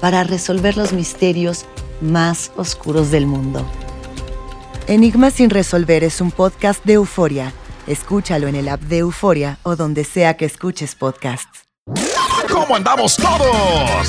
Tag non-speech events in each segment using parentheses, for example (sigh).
para resolver los misterios más oscuros del mundo. Enigmas sin resolver es un podcast de euforia. Escúchalo en el app de Euforia o donde sea que escuches podcasts. ¿Cómo andamos todos?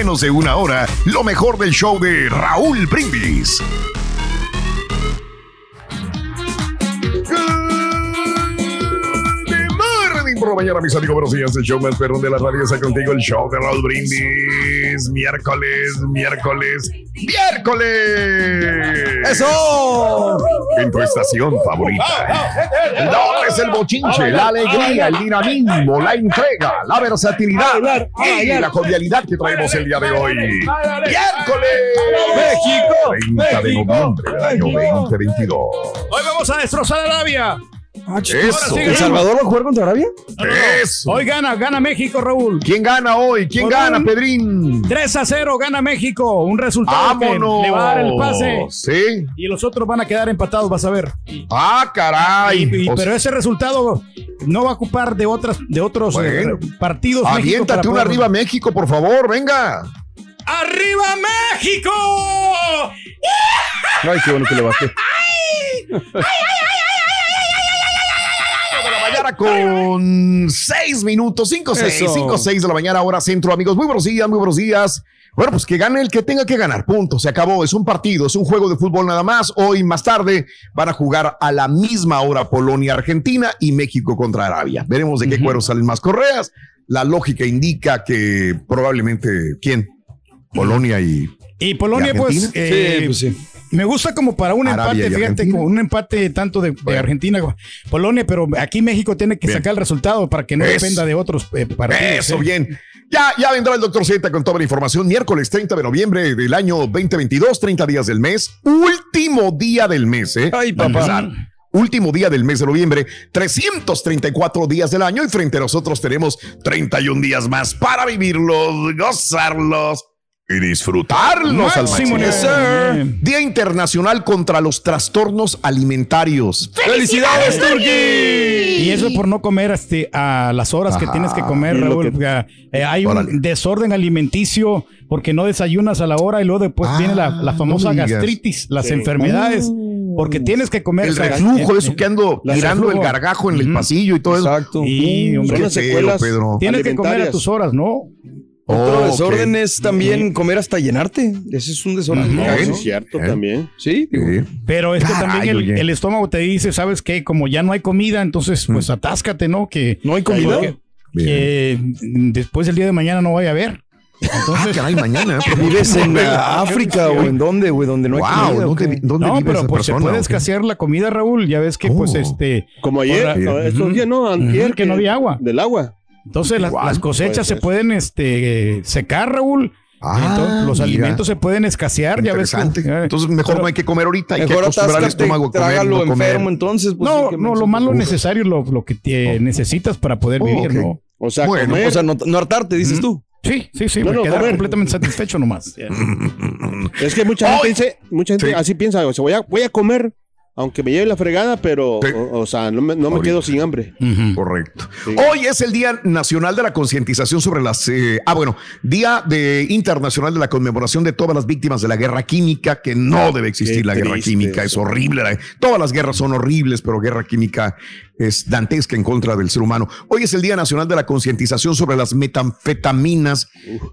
menos de una hora lo mejor del show de Raúl Brindis. Por la mañana, mis amigos, buenos días. El show más perrón de la radio está contigo. El show de Raúl Brindis. Miércoles, miércoles, miércoles. ¡Eso! En tu estación favorita. El don es el bochinche, la alegría, el dinamismo, la entrega, la versatilidad y la jovialidad que traemos el día de hoy. Miércoles. México. 30 de noviembre del año 2022. Hoy vamos a destrozar a Eso. ¿El Salvador va a jugar contra Arabia? Eso. Hoy gana, gana México, Raúl. ¿Quién gana hoy? ¿Quién gana, un- Pedrín? 3 a 0 gana México. Un resultado ¡Vámonos! que le va a dar el pase. Sí. Y los otros van a quedar empatados, vas a ver. Ah, caray. Y- y- O pero ese resultado no va a ocupar de otras de otros eh, partidos. Aviéntate poder- arriba México, por favor, venga. ¡Arriba México! Ay, qué bueno que le bajé. de la con seis minutos, cinco, seis, Eso. cinco, seis de la mañana, hora centro, amigos. Muy buenos días, muy buenos días. Bueno, pues que gane el que tenga que ganar, punto, se acabó, es un partido, es un juego de fútbol nada más. Hoy más tarde van a jugar a la misma hora Polonia-Argentina y México contra Arabia. Veremos de qué cuero salen más correas. La lógica indica que probablemente, ¿quién? Polonia y... Y Polonia, ¿Y pues, eh, Sí, pues sí. me gusta como para un Arabia empate, fíjate, como un empate tanto de. Argentina como Polonia, pero aquí México tiene que Bien. sacar el resultado para que no Eso. dependa de otros eh, partidos. Eso, ¿eh? bien. Ya, ya vendrá el doctor Z con toda la información. Miércoles 30 de noviembre del año 2022, 30 días del mes. Último día del mes, ¿eh? Ay, Para papá. Último día del mes de noviembre, 334 días del año y frente a nosotros tenemos 31 días más para vivirlos, gozarlos y disfrutarlos al Máximo. Día Internacional contra los Trastornos Alimentarios. ¡Felicidades, Turki! Y eso por no comer este, a las horas que tienes que comer, Raúl. que- eh, hay un desorden alimenticio porque no desayunas a la hora y luego después Ah, viene la, la famosa no me digas. gastritis, las enfermedades. Porque tienes que comer. El reflujo, eh, eso que ando mirando el gargajo en el pasillo y todo eso. Exacto. Y, hombre, Son las secuelas. Pedro. Tienes que comer a tus horas, ¿no? Otro Oh, desorden es también comer hasta llenarte. Ese es un desorden. ¿no? ¿no? sí, cierto ¿Eh? también. Sí, digo, Sí. Pero es que Caray, también el, estómago te dice, ¿sabes qué? Como ya no hay comida, entonces pues atáscate, ¿no? Que, ¿No hay comida? que- después el día de mañana no vaya a haber. Ah, Entonces, caray, mañana. (laughs) ¿Vives en ah, África o en dónde, güey? Donde no hay wow, comida. ¿o ¿dónde, qué? vi- dónde no, vive pero esa pues se puede escasear la comida, Raúl. Ya ves que pues Oh. este, Como ayer, estos días, ¿no? Antier, que no había agua. Del agua. Entonces las, cosechas puede se pueden este secar, Raúl. Ah, Entonces, los mira. alimentos se pueden escasear, ya ves. eh, Entonces mejor pero- no hay que comer ahorita, hay que Mejor acostumbrar atáscate, estómago a comer, trágalo no comer. enfermo, entonces. pues, no, sí, no, lo más lo necesario, lo, lo que te necesitas para poder Oh, vivir. ¿no? O sea, Bueno, comer. O sea, no, no hartarte, dices tú. Sí, sí, sí, No, me no, completamente satisfecho nomás. (laughs) Es que mucha gente dice, mucha gente Sí. así piensa, o sea, voy a, voy a comer, aunque me lleve la fregada, pero, Sí. o, o sea, no me, no me Ahorita. quedo sin hambre. Correcto. Sí. Hoy es el Día Nacional de la Concientización sobre las... eh, ah, bueno, Día de Internacional de la Conmemoración de todas las víctimas de la guerra química, que no debe existir Qué la guerra química, es horrible. la- todas las guerras son horribles, pero guerra química es dantesca en contra del ser humano. Hoy es el Día Nacional de la Concientización sobre las metanfetaminas,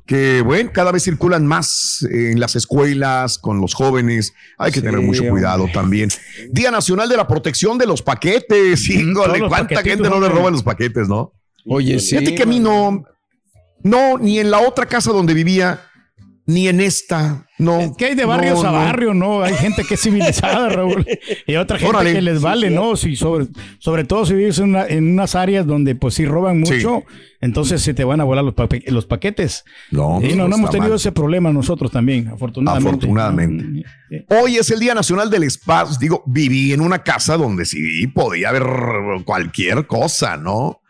que, bueno, cada vez circulan más en las escuelas, con los jóvenes. Hay que Sí, tener mucho cuidado hombre. también. Día Nacional de la Protección de los Paquetes. Híjole, ¿cuánta gente no le roban los paquetes, no? Oye, sí. Fíjate que a mí no, no, ni en la otra casa donde vivía, ni en esta, no. Es que hay de barrios no, a barrio, ¿no? Hay gente que es civilizada, (laughs) Raúl. Y otra gente Órale. que les vale, ¿no? Si sobre, sobre todo si vives en, una- en unas áreas donde pues sí roban Sí. mucho, entonces se te van a volar los, paquetes. No, Y no, no hemos tenido mal. ese problema nosotros también, afortunadamente. Afortunadamente. Hoy es el Día Nacional del Espacio. Digo, viví en una casa donde sí podía haber cualquier cosa, ¿no?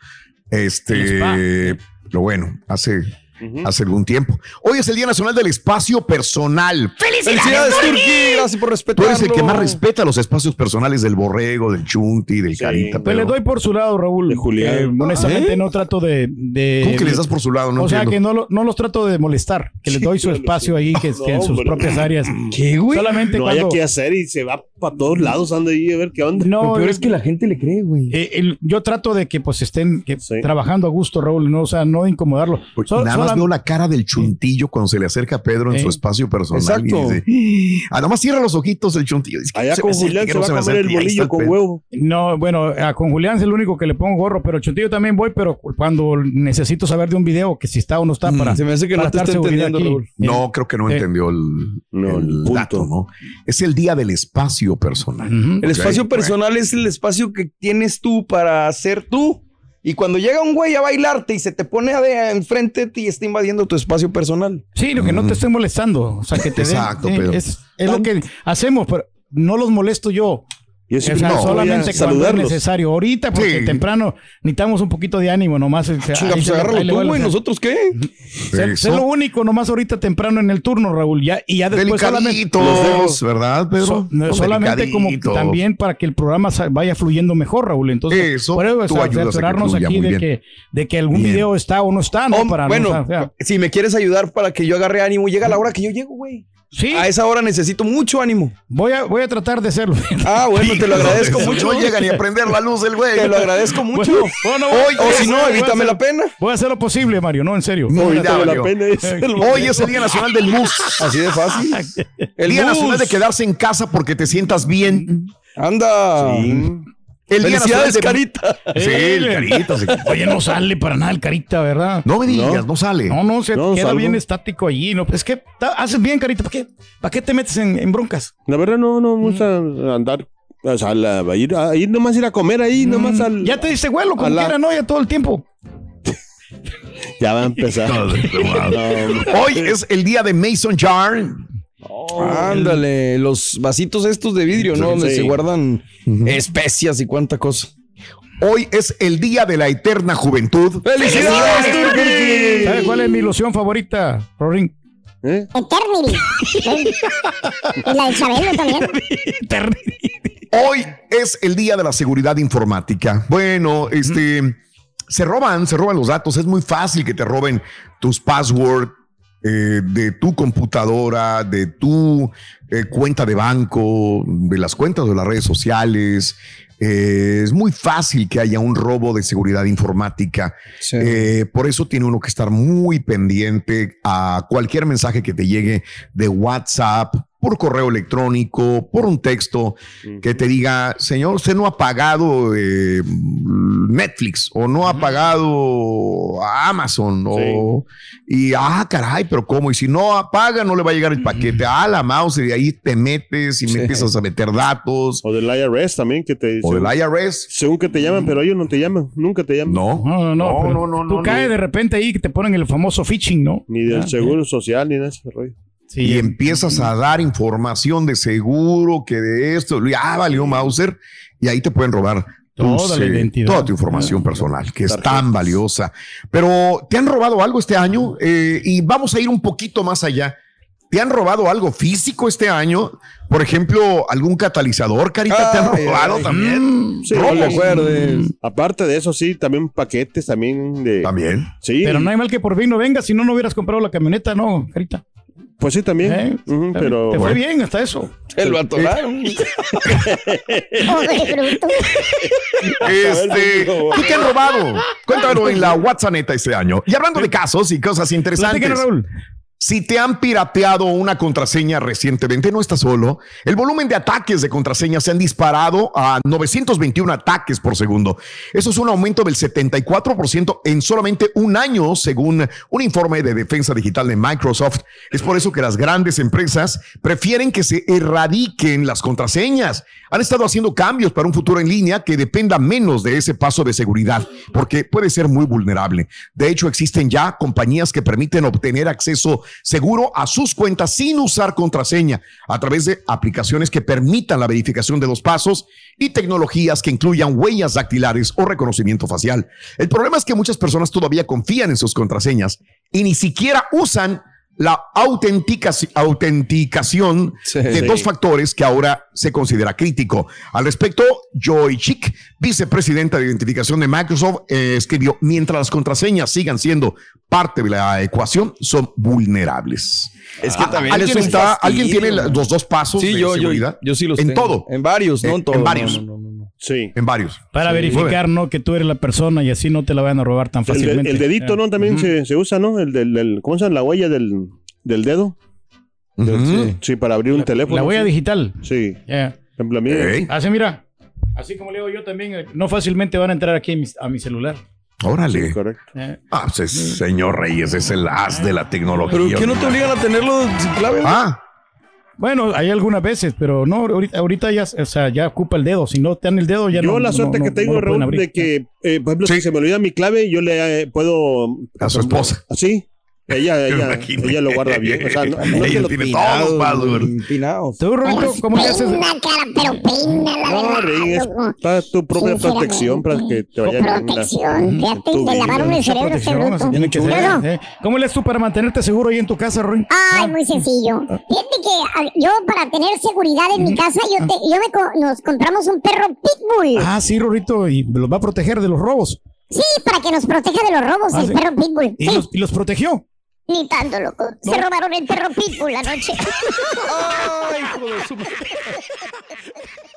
Este, pero bueno, hace, hace algún tiempo. Hoy es el Día Nacional del Espacio Personal. Felicidades, Turki. Gracias por Tú respetarlo. eres el que más respeta los espacios personales del borrego, del chunti, del Sí. carita. Pues le pero- doy por su lado, Raúl. De Julián. Eh, honestamente ¿Eh? no trato de... de ¿Cómo que les das por su lado? No o sea, entiendo. que no, lo- no los trato de molestar, que les doy su espacio ahí, que, (laughs) que en sus hombre. propias áreas. (laughs) ¿Qué, güey? Solamente No haya cuando... que hacer y se va para todos lados, anda ahí a ver qué onda. Lo No, peor es que la gente le cree, güey. Eh, el- yo trato de que pues estén que, Sí. trabajando a gusto, Raúl, no, o sea, no incomodarlo. Pues, So- nada más veo la cara del chuntillo cuando se le acerca a Pedro en su espacio personal. Exacto. Y dice, ah, nada más cierra los ojitos el chuntillo. Dice, Allá "Se con Julián se no va a me comer el acerque". Y ahí está bolillo con Pedro. huevo. No, bueno, a- con Julián es el único que le pongo gorro, pero Chuntillo también voy, pero cuando necesito saber de un video que si está o no está para. Se me hace que no te está entendiendo. Raúl. No, creo que no Eh, entendió el, No, el el punto. dato, ¿no? Es el día del espacio personal. El espacio personal es el espacio que tienes tú para ser tú. Y cuando llega un güey a bailarte y se te pone a de- enfrente de ti y está invadiendo tu espacio personal. Sí, lo que no te estén molestando. O sea, que te Exacto, eh, Pedro. Es, es lo que hacemos, pero no los molesto yo. Yo O sea, a solamente cuando es necesario. Ahorita, porque Sí. temprano necesitamos un poquito de ánimo, nomás. Chinga, ahí pues agárralo tú, güey. ¿Nosotros qué? Sé lo único, nomás ahorita temprano en el turno, Raúl. Ya, y ya después solamente. Delicaditos, ¿verdad, Pedro? So- no, No, solamente como también para que el programa vaya fluyendo mejor, Raúl. Entonces, Eso, por eso, o sea, fluya aquí de que, de que algún Bien. video está o no está, ¿no? Oh, para no- bueno, o sea, si me quieres ayudar para que yo agarre ánimo, llega la hora que yo llego, güey. Sí, A esa hora necesito mucho ánimo. voy a, voy a tratar de hacerlo. Ah, bueno, te lo agradezco No, mucho. No llega ni a prender la luz el güey. Te lo agradezco mucho. Bueno, bueno, Hoy, voy a o si no, evítame hacer- la pena. Voy a hacer lo posible, Mario, no, en serio. Vale la pena es el Hoy es el Día Nacional del Bus. Así de fácil. (laughs) El Día. Nacional de quedarse en casa porque te sientas bien. Anda. El Felicidades, de... Carita. Sí, el carita. se- Oye, no sale para nada el carita, ¿verdad? No me digas, no, sale. No, no, se No, queda salgo. bien estático allí. No, es que ta- haces bien, carita. ¿Para qué, ¿Para qué te metes en, en broncas? La verdad no, no me gusta andar. O sea, la- a ir, a ir nomás ir a comer ahí, nomás al. Mm, Ya te diste vuelo, como la- quiera, ¿no? Ya todo el tiempo. (laughs) Ya va a empezar. (laughs) No. Hoy es el día de Mason Jar. Ándale, los vasitos estos de vidrio, ¿no? Donde Sí. se guardan especias y cuánta cosa. Hoy es el día de la eterna juventud. ¡Felicidades, Turki! ¿Sabes cuál es mi ilusión favorita, Rorín? ¿Eh? Eternity. ¿eh? (laughs) y la de Chabelo también. Hoy es el día de la seguridad informática. Bueno, este se roban, se roban los datos. Es muy fácil que te roben tus passwords eh, de tu computadora, de tu eh, cuenta de banco, de las cuentas de las redes sociales. Eh, es muy fácil que haya un robo de seguridad informática. Sí. Por eso tiene uno que estar muy pendiente a cualquier mensaje que te llegue de WhatsApp, por correo electrónico, por un texto que te diga, señor, usted no ha pagado eh, Netflix o no ha pagado Amazon o y ah, caray, pero cómo y si no paga no le va a llegar el paquete. Ah, la mouse y de ahí te metes y me empiezas a meter datos O del IRS también, que te o del IRS. Según que te llaman, pero ellos no te llaman. Nunca te llaman. No. No, no, no. No, no, no, Tú no, caes de repente ahí que te ponen el famoso phishing, ¿no? Ni del Ah, seguro social, ni de ese rollo. Sí, y empiezas a dar información de seguro que de esto, ya valió Mauser y ahí te pueden robar Toda la identidad. toda tu información personal, que es tan valiosa. Pero, ¿te han robado algo este año? Eh, y vamos a ir un poquito más allá. ¿Te han robado algo físico este año? Por ejemplo, algún catalizador, Carita, ¿te han robado ay. también? Sí, No acuerdes. Aparte de eso, sí, también paquetes también de. También. Sí. Pero no hay mal que por fin no venga, si no, no hubieras comprado la camioneta, no, Carita. Pues sí, también. ¿Eh? Pero. Te fue bien hasta eso. Se lo atoraron. Este, ¿qué te han robado? Cuéntamelo en la WhatsApp neta este año. Y hablando de casos y cosas interesantes. Raúl. Si te han pirateado una contraseña recientemente, no estás solo. El volumen de ataques de contraseñas se han disparado a 921 ataques por segundo. Eso es un aumento del 74% en solamente un año, según un informe de defensa digital de Microsoft. Es por eso que las grandes empresas prefieren que se erradiquen las contraseñas. Han estado haciendo cambios para un futuro en línea que dependa menos de ese paso de seguridad, porque puede ser muy vulnerable. De hecho, existen ya compañías que permiten obtener acceso seguro a sus cuentas sin usar contraseña a través de aplicaciones que permitan la verificación de dos pasos y tecnologías que incluyan huellas dactilares o reconocimiento facial. El problema es que muchas personas todavía confían en sus contraseñas y ni siquiera usan la autenticaci- autenticación Sí. de dos factores que ahora se considera crítico. Al respecto, Joy Chick, vicepresidenta de identificación de Microsoft, eh, escribió, mientras las contraseñas sigan siendo parte de la ecuación, son vulnerables. Es que Ah, también ¿Alguien, está. ¿Alguien tiene los dos pasos Sí, de yo, yo, seguridad? yo sí los En tengo. todo. En varios, no En- en todos. en varios. no, no, no. Sí. En varios. Para Sí. verificar, ¿no? Que tú eres la persona y así no te la van a robar tan El, de- fácilmente. el dedito, ¿no? También se, se usa, ¿no? El del, del- ¿cómo se llama? La huella del, del dedo. Sí, para abrir un teléfono. La huella sí. digital. Sí. Ya. Por ejemplo, a mí. Ey, Así, mira. Así como le digo yo también, eh, no fácilmente van a entrar aquí a mi, a mi celular. Órale. Correcto. Eh, Ah, pues es- señor Reyes es el as de la tecnología. ¿Pero qué no te obligan a tenerlo sin clave? Ah, Bueno, hay algunas veces, pero no, ahorita, ahorita ya, o sea, ya ocupa el dedo. Si no te dan el dedo, ya no. Yo la no- suerte no- que no tengo, pueden Raúl, de que, eh, por ejemplo, Sí. si se me olvida mi clave, yo le eh, puedo... a su esposa. Así. Ella, (laughs) ella, ella lo guarda bien. O sea, no, no Ella lo tiene pina- todos los passwords. Empinados. ¿Tú, Rolito, cómo le haces? Peina, cara, pero peina, la No, es para tu propia protección, para que te vaya bien. la- Protección. Fíjate, vida. lavaron el cerebro este protección, bruto. así tiene que ser, Luego, eh. ¿Cómo le haces tú para mantenerte seguro ahí en tu casa, Roy? Ay, muy sencillo. Fíjate que ah, yo para tener seguridad en mi casa, yo, te- yo me co- nos compramos un perro pitbull. Ah, sí, Rorito, y los va a proteger de los robos. Sí, para que nos proteja de los robos, Ah, el sí. perro pitbull. Y, Sí, los, y los protegió. Ni tanto, loco. Se robaron el perro pitbull anoche. (laughs) (laughs)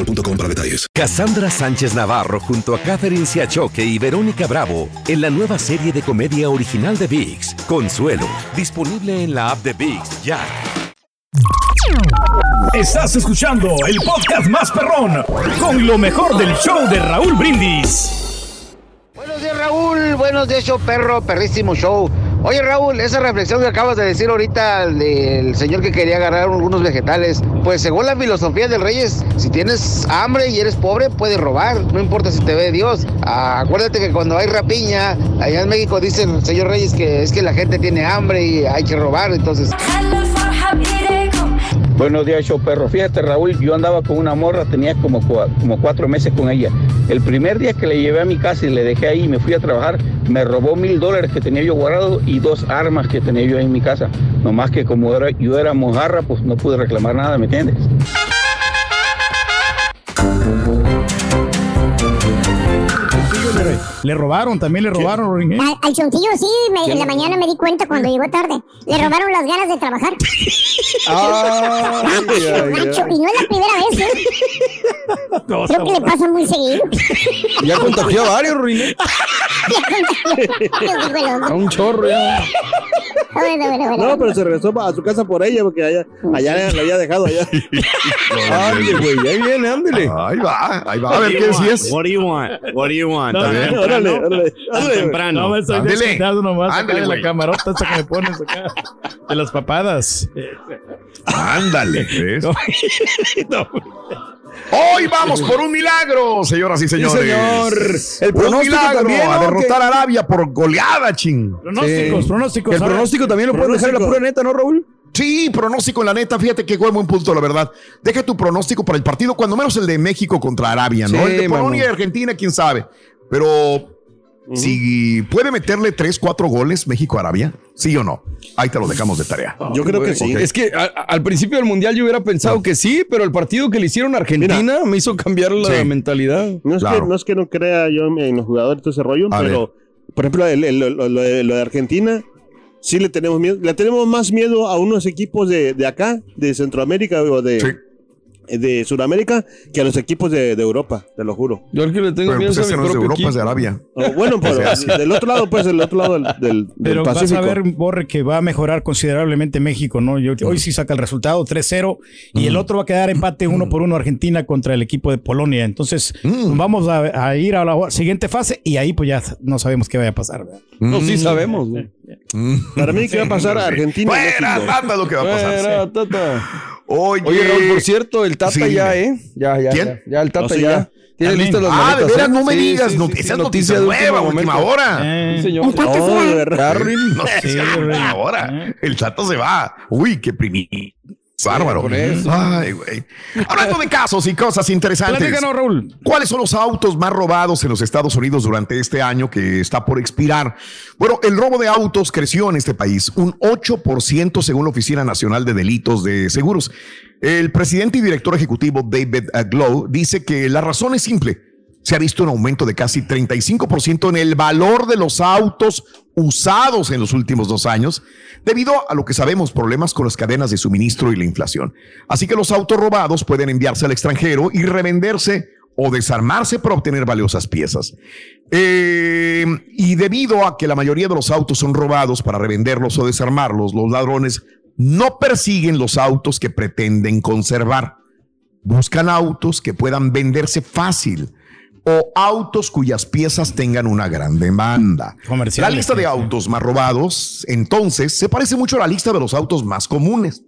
boostmobile.com para detalles. Cassandra Sánchez Navarro junto a Catherine Siachoque y Verónica Bravo en la nueva serie de comedia original de VIX, Consuelo, disponible en la app de VIX ya. Estás escuchando el podcast más perrón con lo mejor del show de Raúl Brindis. Buenos días, Raúl. Buenos días, show perro, perrísimo show. Oye, Raúl, esa reflexión que acabas de decir ahorita del señor que quería agarrar algunos vegetales, pues según la filosofía del Reyes, si tienes hambre y eres pobre, puedes robar, no importa si te ve Dios. Acuérdate que cuando hay rapiña, allá en México dice el señor Reyes que es que la gente tiene hambre y hay que robar, entonces... Buenos días, show perro. Fíjate, Raúl, yo andaba con una morra, tenía como, como cuatro meses con ella. El primer día que le llevé a mi casa y le dejé ahí y me fui a trabajar, me robó mil dólares que tenía yo guardado y dos armas que tenía yo en mi casa. Nomás que como era, yo era mojarra, pues no pude reclamar nada, ¿me entiendes? Le, le robaron, también le robaron, Roy, ¿eh? Al, al chontillo sí, me- en la mañana me di cuenta cuando llegó tarde. Le robaron las ganas de trabajar. (laughs) Ay, ay, ay. y no es la primera vez, ¿eh? Creo que le pasa muy seguido. Ya contagió a varios, Ruin. (laughs) Yo digo el A un chorro ya. Bueno, bueno, bueno. No, pero se regresó a su casa por ella porque allá, allá la había dejado allá. (laughs) Ándale, güey, ahí viene, ándale. Ahí va, ahí va. A ver qué decías. What do you want? What do you want? No, bien. Órale, no. órale, Tan temprano. No me estoy nomás de la camarota esa que me pones acá. De las papadas. Ándale. ¿ves? No. (laughs) Hoy vamos por un milagro, señoras y señores. señor. El un pronóstico milagro también, a ¿no? derrotar a Arabia por goleada, ching. Pronósticos, Sí. pronósticos. El a pronóstico también lo puedes dejar en la pura neta, ¿no, Raúl? Sí, pronóstico en la neta, fíjate que buen buen punto, la verdad. Deja tu pronóstico para el partido, cuando menos el de México contra Arabia, ¿no? Sí, el de Polonia y. Argentina, quién sabe. Pero si puede meterle 3, 4 goles México a Arabia, sí o no. Ahí te lo dejamos de tarea. Yo creo que sí. Es que a- al principio del mundial yo hubiera pensado que sí, pero el partido que le hicieron a Argentina me hizo cambiar la Sí. mentalidad. No es, Claro. que, no es que no crea yo en los jugadores todo ese rollo, A pero por ejemplo, el- el- lo, lo de, lo de Argentina, sí le tenemos miedo. Le tenemos más miedo a unos equipos de, de acá, de Centroamérica o de, Sí. De Sudamérica, que a los equipos de, de Europa, te lo juro. Yo al que le tengo Pero miedo pues es a mi no es de propio Europa, es de equipo. Arabia. (laughs) O bueno, pero del otro lado, pues, del otro lado del, del, del Pero vas Pacífico. a ver, Borre, que va a mejorar considerablemente México, ¿no? Yo- hoy sí saca el resultado 3-0 y el otro va a quedar empate uno por uno Argentina contra el equipo de Polonia. Entonces vamos a, a ir a la siguiente fase y ahí pues ya no sabemos qué vaya a pasar. ¿verdad? No, sí sabemos, güey. Para mí, ¿qué va a pasar (laughs) a Argentina? Fuera, tata lo que va a pasar. Fuera, Tata. Oye, Oye, Raúl, por cierto, el Tata Sí, ya. ¿eh? Ya, ya. ¿Quién? Ya, ya el Tata No, sí, ya. ya. Tiene También. listas las Ah, de veras, ¿eh? no me digas, sí, sí, noticias, sí, noticias de nueva, última momento. hora. Eh, Sí, señor. (laughs) El Tata No. Carlin. No sé, güey. ahora. El chato se va. Uy, qué primi. Bárbaro. Ay, güey. Hablando de casos y cosas interesantes. Platícanos, Raúl. ¿Cuáles son los autos más robados en los Estados Unidos durante este año que está por expirar? Bueno, el robo de autos creció en este país un 8% según la Oficina Nacional de Delitos de Seguros. El presidente y director ejecutivo David uh, Glow dice que la razón es simple. Se ha visto un aumento de casi 35% en el valor de los autos usados en los últimos dos años, debido a lo que sabemos, problemas con las cadenas de suministro y la inflación. Así que los autos robados pueden enviarse al extranjero y revenderse o desarmarse para obtener valiosas piezas. Eh, y debido a que la mayoría de los autos son robados para revenderlos o desarmarlos, los ladrones no persiguen los autos que pretenden conservar. Buscan autos que puedan venderse fácil o autos cuyas piezas tengan una gran demanda. La lista de autos más robados, entonces, se parece mucho a la lista de los autos más comunes.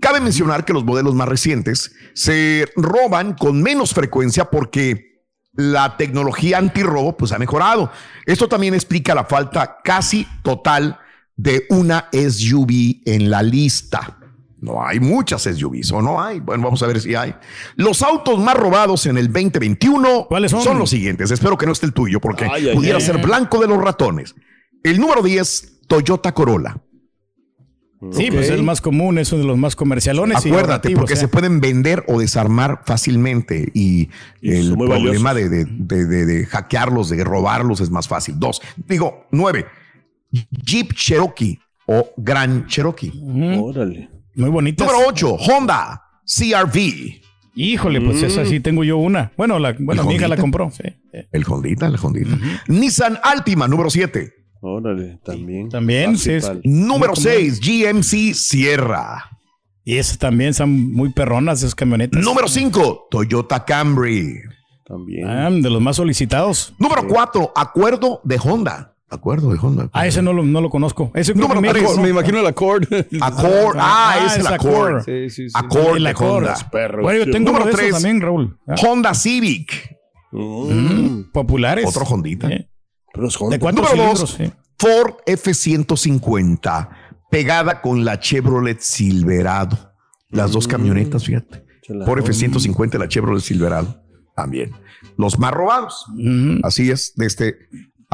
Cabe mencionar que los modelos más recientes se roban con menos frecuencia porque la tecnología antirrobo pues ha mejorado. Esto también explica la falta casi total de una SUV en la lista. No hay muchas SUVs o no hay. Bueno, vamos a ver si hay. Los autos más robados en el 2021 ¿Cuáles son? los siguientes. Espero que no esté el tuyo porque Ay, pudiera ay. ser blanco de los ratones. El número 10, Toyota Corolla. Sí, pues es el más común, es uno de los más comercialones. y Acuérdate, porque ¿eh? se pueden vender o desarmar fácilmente y, Y el son problema de, de- de- de- de hackearlos, de robarlos es más fácil. Dos, digo, nueve, Jeep Cherokee o Gran Cherokee. Órale. Muy bonitas. Número ocho, Honda CRV. Híjole, pues esa sí tengo yo una. Bueno, la, bueno ¿El mi hija la compró. Sí. El Hondita, el Hondita. Nissan Altima, número siete. Órale, también. También, sí. es-. Número común. seis, GMC Sierra. Y esas también son muy perronas, esas camionetas. Número cinco, Toyota Camry. También. Ah, de los más solicitados. Número cuatro, Acuerdo de Honda. Acuerdo de Honda. Ah, ese no lo, no lo conozco. Ese creo Número. Me imagino el Accord. (laughs) Accord. Ah, Ah, es el es Accord. Accord. Sí, sí, sí. Accord El de Accord. Honda. Bueno, yo tengo Número uno de tres. esos también, Raúl. Ah, Honda Civic. mm, populares. Otro Hondita. Pero los De Honda. cuatro Número cilindros. dos, sí. Ford F-150, pegada con la Chevrolet Silverado. Las dos camionetas, fíjate. Ford F-150 y la Chevrolet Silverado. También. Los más robados. Mm. Así es de este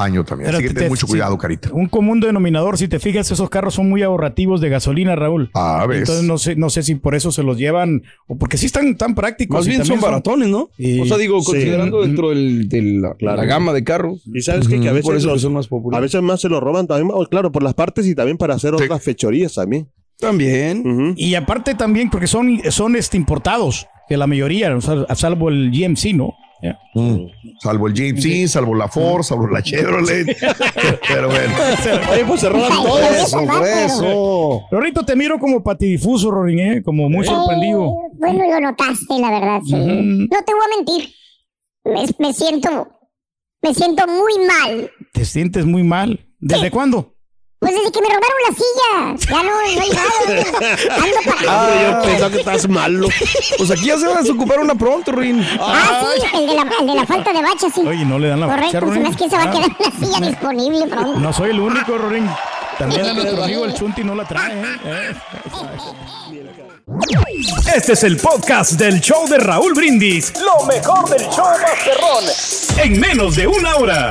año también. Así Pero que te- ten mucho sí. cuidado, Carita. Un común denominador, si te fijas, esos carros son muy ahorrativos de gasolina, Raúl. Ah, ves. Entonces no sé, no sé si por eso se los llevan o porque sí están tan prácticos. Más y bien son baratones, ¿no? Y- O sea, digo, Sí. considerando dentro del- de la, Claro. la gama de carros. Y sabes que a veces, Por eso que los- son más a populares. veces más se lo roban también, oh, claro, por las partes y también para hacer Sí. otras fechorías también. También. Y aparte también porque son, son este, importados, que la mayoría, o sea, a salvo el GMC, ¿no? Mm. Salvo el Jeep, sí, salvo la Ford, salvo la Chevrolet. (laughs) Pero bueno. Oye, pues se roban todo Eso, eso. Rorrito, te miro como patidifuso, Rorín, ¿eh? Como muy sorprendido. Eh, bueno, lo notaste, la verdad, sí. No te voy a mentir. Me, me siento. Me siento muy mal. ¿Te sientes muy mal? ¿Desde cuándo? Pues desde que me robaron la silla. Ya no, no hay nada. Ando para Ah, yo pensaba que estás malo. Pues aquí ya se van a desocupar una pronto, Rin. Ah, sí, el de, la, el de la falta de bacha, sí. Oye, no le dan la bacha, Correcto, se Rorín. me hace que se va a Ah. quedar la silla disponible pronto. No soy el único, Rorín. También a nuestro amigo el Chunti no la trae, ¿eh? (laughs) ¿eh? Este es el podcast del show de Raúl Brindis. Lo mejor del show Masterrón. En menos de una hora.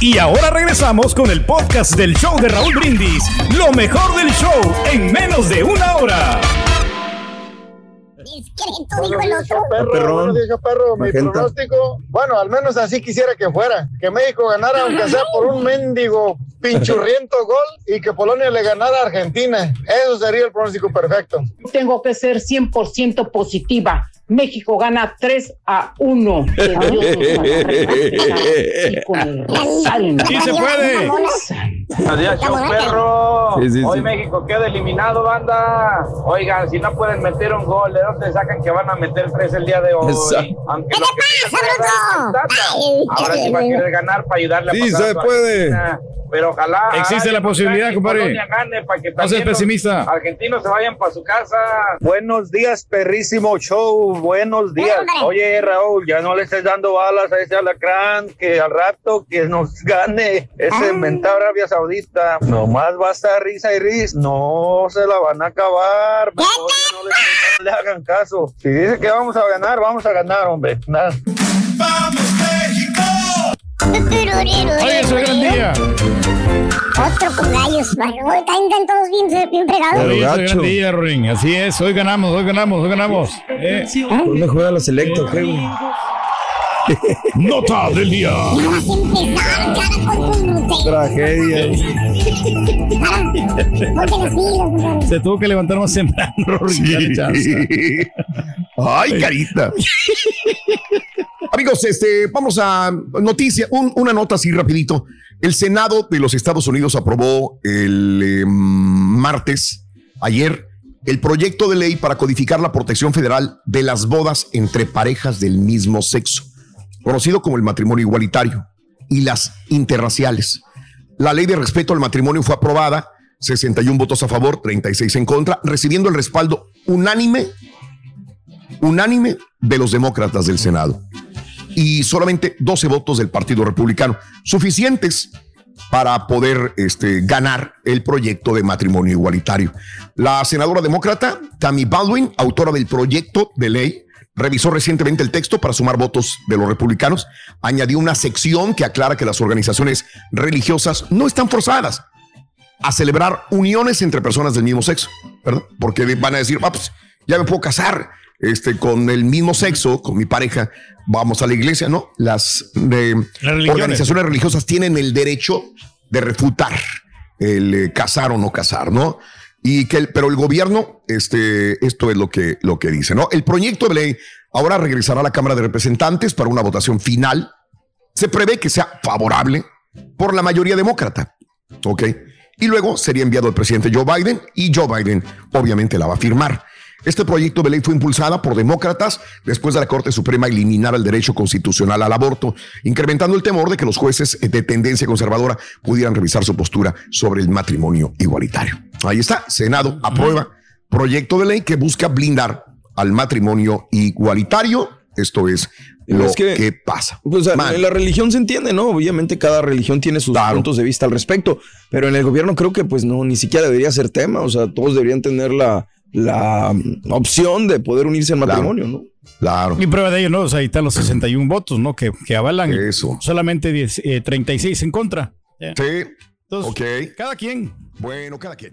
Y ahora regresamos con el podcast del show de Raúl Brindis. Lo mejor del show en menos de una hora. Discreto, dijo el otro. Perro. Mi Magenta. pronóstico, bueno, al menos así quisiera que fuera. Que México ganara, aunque sea por un mendigo pinchurriento gol, y que Polonia le ganara a Argentina. Eso sería el pronóstico perfecto. Tengo que ser 100% positiva. México gana 3 a 1. (laughs) ¡Sí se puede! Show perro. Sí, sí, Hoy sí. México queda eliminado, banda. Oigan, si no pueden meter un gol, ¿de dónde sacan que van a meter tres el día de hoy? Exacto. Aunque lo que sí se puede dar es tanta. Ahora sí va a querer ganar para ayudarle Sí, a pasar se a puede. Argentina. Pero ojalá. Existe ay, la posibilidad, compadre. Polonia gane para que No seas pesimista. Argentinos se vayan para su casa. Buenos días, perrísimo show. Buenos días. Oye, Raúl, ya no le estés dando balas a ese alacrán que al rato que nos (laughs) gane ese mentado Arabia Saudita. Nomás va a estar risa y risa. No se la van a acabar. Mejor ya no le, no le hagan caso. Si dice que vamos a ganar, vamos a ganar, hombre. Nada. Oye, es un gran día. Otro con gallos. Hoy están todos bien, bien fregados. Gran día, Rorín. Así es. Hoy ganamos, hoy ganamos, hoy ganamos. Eh. ¿Dónde juega la selecta? o qué, güey? Nota del día. Ya vas a empezar, cara, con tus. Tragedia. Se tuvo que levantar más temprano, (laughs) chance. Ay, carita. Amigos, este, vamos a noticia, un- una nota así rapidito. El Senado de los Estados Unidos aprobó el eh, martes, ayer, el proyecto de ley para codificar la protección federal de las bodas entre parejas del mismo sexo, conocido como el matrimonio igualitario, y las interraciales. La ley de respeto al matrimonio fue aprobada, 61 votos a favor, 36 en contra, recibiendo el respaldo unánime unánime de los demócratas del Senado y solamente 12 votos del Partido Republicano, suficientes para poder este, ganar el proyecto de matrimonio igualitario. La senadora demócrata Tammy Baldwin, autora del proyecto de ley, revisó recientemente el texto para sumar votos de los republicanos, añadió una sección que aclara que las organizaciones religiosas no están forzadas a celebrar uniones entre personas del mismo sexo, ¿verdad? Porque van a decir, ah, pues ya me puedo casar este, con el mismo sexo, con mi pareja, vamos a la iglesia, ¿no? Las eh, organizaciones religiosas tienen el derecho de refutar el eh, casar o no casar, ¿no? Y que el- pero el gobierno, este, esto es lo que, lo que dice, ¿no? El proyecto de ley ahora regresará a la Cámara de Representantes para una votación final. Se prevé que sea favorable por la mayoría demócrata, ¿ok? Y luego sería enviado al presidente Joe Biden y Joe Biden obviamente la va a firmar. Este proyecto de ley fue impulsada por demócratas después de la Corte Suprema eliminar el derecho constitucional al aborto, incrementando el temor de que los jueces de tendencia conservadora pudieran revisar su postura sobre el matrimonio igualitario. Ahí está, Senado aprueba proyecto de ley que busca blindar al matrimonio igualitario. Esto es lo Es que, que- pasa. Pues, en la religión se entiende, ¿no? Obviamente cada religión tiene sus puntos de vista al respecto, pero en el gobierno creo que pues no, ni siquiera debería ser tema, o sea, todos deberían tener la, la mm, opción de poder unirse al matrimonio, ¿no? Claro. Y prueba de ello, ¿no? O sea, ahí están los 61 votos, ¿no? Que, que avalan. Eso. Solamente 10, eh, 36 en contra. Sí. Entonces, ok. Cada quien. Bueno, cada quien.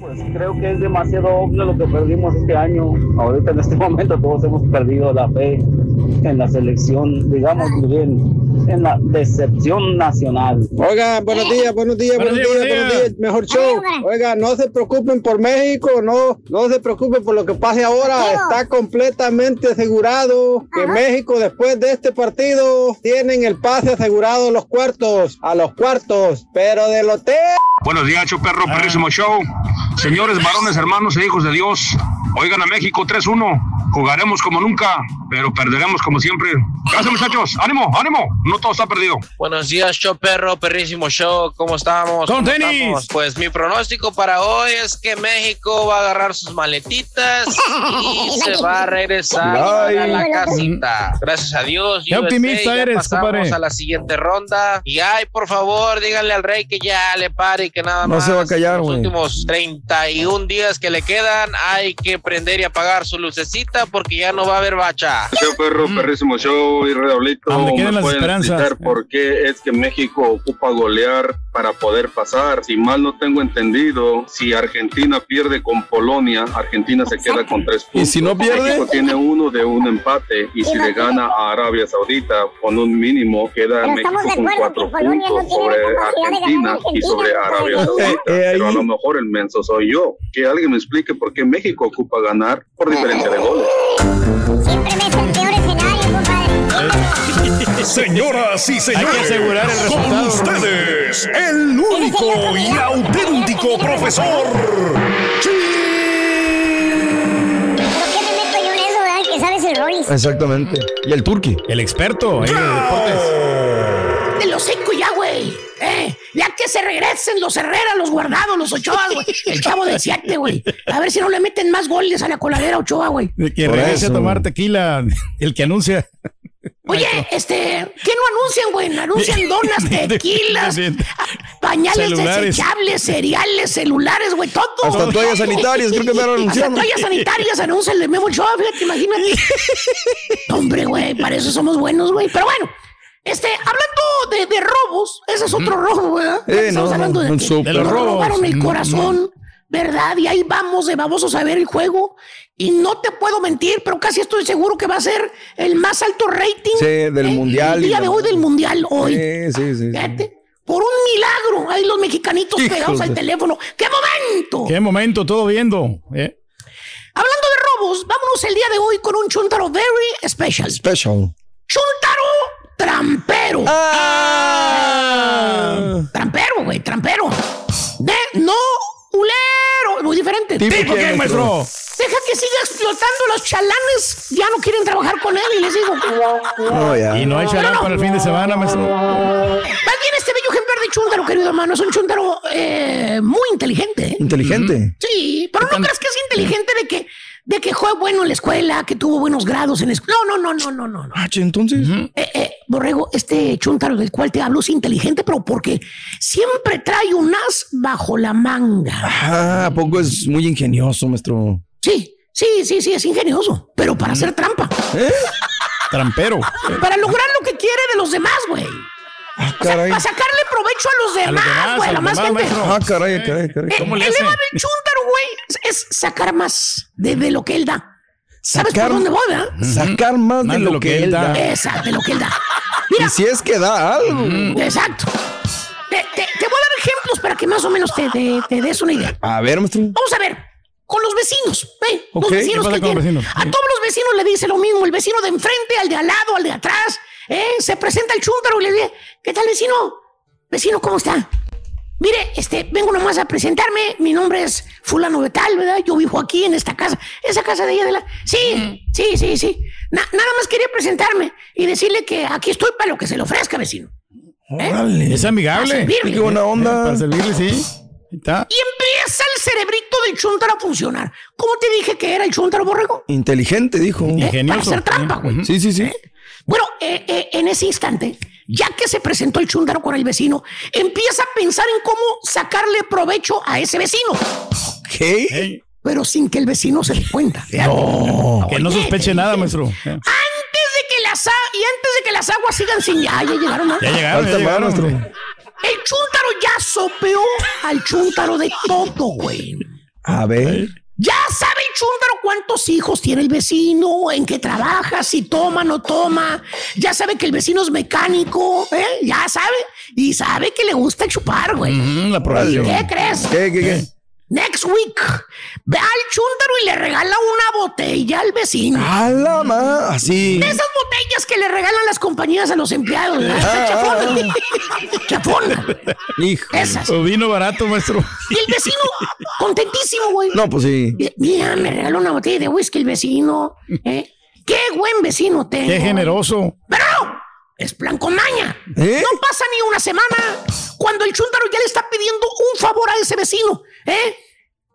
Pues creo que es demasiado obvio lo que perdimos este año. Ahorita en este (laughs) momento todos hemos perdido la fe en la selección, digamos bien, en la decepción nacional. Oiga, buenos días, buenos días, buenos, días, buenos días, mejor show. Oiga, no se preocupen por México, no, no se preocupen por lo que pase ahora. Está completamente asegurado que México después de este partido tienen el pase asegurado a los cuartos, a los cuartos, pero del hotel. Buenos días, show perro, perrísimo show. Señores varones, hermanos e hijos de Dios, oigan a México 3-1. Jugaremos como nunca, pero perderemos como siempre. Gracias, muchachos. Ánimo, ánimo. No todo está perdido. Buenos días, show perro, perrísimo show. ¿Cómo estamos? Con ¿Cómo tenis. estamos? Pues mi pronóstico para hoy es que México va a agarrar sus maletitas y (laughs) se va a regresar Ay. a la casita. Gracias a Dios. Qué USA, optimista ya eres, pasamos compadre. a la siguiente ronda. Y ay, por favor, díganle al rey que ya le pare y que nada No más. se va a callar, Los güey. últimos 31 días que le quedan, hay que prender y apagar su lucecita porque ya no va a haber bacha. Show perro, perrísimo show y redoblito. ¿Me las pueden esperanzas. explicar por qué es que México ocupa golear para poder pasar? Si mal no tengo entendido, si Argentina pierde con Polonia, Argentina se queda con tres puntos. ¿Y si no pierde? México tiene uno de un empate y si le gana a Arabia Saudita con un mínimo, queda Pero México estamos de con acuerdo cuatro no puntos tiene sobre la capacidad de ganar a Argentina y Argentina, sobre Arabia. Saudita. Eh, eh, Pero a lo mejor el menso soy yo. Que alguien me explique por qué México ocupa ganar por diferencia de goles. Siempre ves el peor escenario, compadre. Señoras y señores, Hay que asegurar el con ustedes, el único y auténtico profesor. ¿Pero qué me meto yo en eso, verdad? Que sabes el Rollis. Exactamente. Y el turqui. El experto de deportes. De los cinco ya, güey. Eh, ya que se regresen los Herrera, los Guardados, los Ochoa, güey. El chavo del siete, güey. A ver si no le meten más goles a la coladera Ochoa, güey. De que regrese a tomar tequila, el que anuncia. Oye, este, ¿qué no anuncian, güey? Anuncian (laughs) donas, tequilas, pañales Celulares. desechables, cereales, celulares, güey, todo. Hasta toallas (laughs) sanitarias, creo que me Hasta anunciando. toallas sanitarias anuncia el de Memo Ochoa, fíjate, imagínate. (laughs) Hombre, güey, para eso somos buenos, güey. Pero bueno, este, hablando de, de robos, ese es otro robo, ¿verdad? Eh, Estamos no, hablando no, de un que nos robo. robaron el corazón, ¿verdad? Y ahí vamos de babosos a ver el juego. Y no te puedo mentir, pero casi estoy seguro que va a ser el más alto rating Sí, del eh, mundial. El y día la- de hoy del mundial, hoy. Sí, sí, sí. sí. Fíjate, Por un milagro, ahí los mexicanitos pegados al teléfono. ¡Qué momento! Qué momento, todo viendo. eh. Hablando de robos, vámonos el día de hoy con un chuntaro very special. Special. Chuntaro trampero. Ah. Trampero, güey, trampero. De no. ¿Tipo ¿Tipo qué, qué, maestro? Deja que siga explotando los chalanes. Ya no quieren trabajar con él y les digo. No, ya. Y no hay chalán para el fin de semana, maestro. Más bien este bello ejemplar de chúntaro, querido hermano. Es un chúntaro eh, muy inteligente. ¿eh? Inteligente. Sí, pero no creas que es inteligente de que, de que fue bueno en la escuela, que tuvo buenos grados en la escuela. No, no, no, no, no, no. Ah, che, entonces. Eh, eh, Borrego, este chúntaro del cual te hablo es inteligente, pero porque siempre trae un as bajo la manga. Ah, ¿a poco es muy ingenioso, maestro? Sí, sí, sí, sí, es ingenioso, pero para hacer trampa. ¿Eh? Trampero. Para lograr lo que quiere de los demás, güey. Ah, O sea, caray. para sacarle provecho a los A los demás, güey, la los más demás, gente. maestro. Ah, caray, caray, caray. ¿Cómo le el hace? chúntaro, güey, es, sacar más de, de lo que él da. ¿Sabes Sacar- por dónde voy, verdad? Sacar más de lo, que, él da. Exacto, de lo que él da. Y si es que da algo. Exacto. Te, te- te voy a dar ejemplos para que más o menos te, te- te des una idea. A ver, maestro. Vamos a ver. Con los vecinos. ¿eh? Ok, Los ¿qué vecinos pasa que con los tienen. vecinos? A todos los vecinos le dice lo mismo. El vecino de enfrente, al de al lado, al de atrás. ¿Eh? Se presenta el chúntaro y le dice, ¿qué tal vecino? Vecino, ¿cómo está? Mire, este, vengo nomás a presentarme. Mi nombre es fulano de tal, ¿verdad? Yo vivo aquí en esta casa. Esa casa de ella de la... Sí, sí, sí, sí. Na- nada más quería presentarme y decirle que aquí estoy para lo que se le ofrezca, vecino. Órale. Es amigable. Qué buena onda. Para servirle, sí. Está. Y empieza el cerebrito del chúntaro a funcionar. ¿Cómo te dije que era el chúntaro borrego? Inteligente, dijo. Eh, para hacer trampa, güey. Sí, sí, sí. Bueno, eh, eh, en ese instante, ya que se presentó el chúndaro con el vecino, empieza a pensar en cómo sacarle provecho a ese vecino. ¿Qué? Pero sin que el vecino se dé cuenta. No, que no sospeche nada, maestro. Antes de que las y antes de que las aguas sigan sin ya, ya llegaron, ¿no? Ya llegaron, ya llegaron. maestro. El chúntaro ya sopeó al chúntaro de todo, güey. A ver. Ya sabe el cuántos hijos tiene el vecino, en qué trabaja, si toma o no toma. Ya sabe que el vecino es mecánico, ¿eh? Ya sabe. Y sabe que le gusta chupar, güey. Mm, la. ¿Qué crees? ¿Qué, qué, qué? Next week, ve al chúntaro y le regala una botella al vecino. A la ma, así. De esas botellas que le regalan las compañías a los empleados. Ah. Chafona. Hijo. Esas. O vino barato, maestro. Y el vecino, contentísimo, güey. No, pues sí. Mira, me regaló una botella de whisky el vecino. ¿eh? Qué buen vecino tengo. Qué generoso. Pero no, es plan con maña. ¿Eh? No pasa ni una semana cuando el chúntaro ya le está pidiendo un favor a ese vecino. ¿Eh?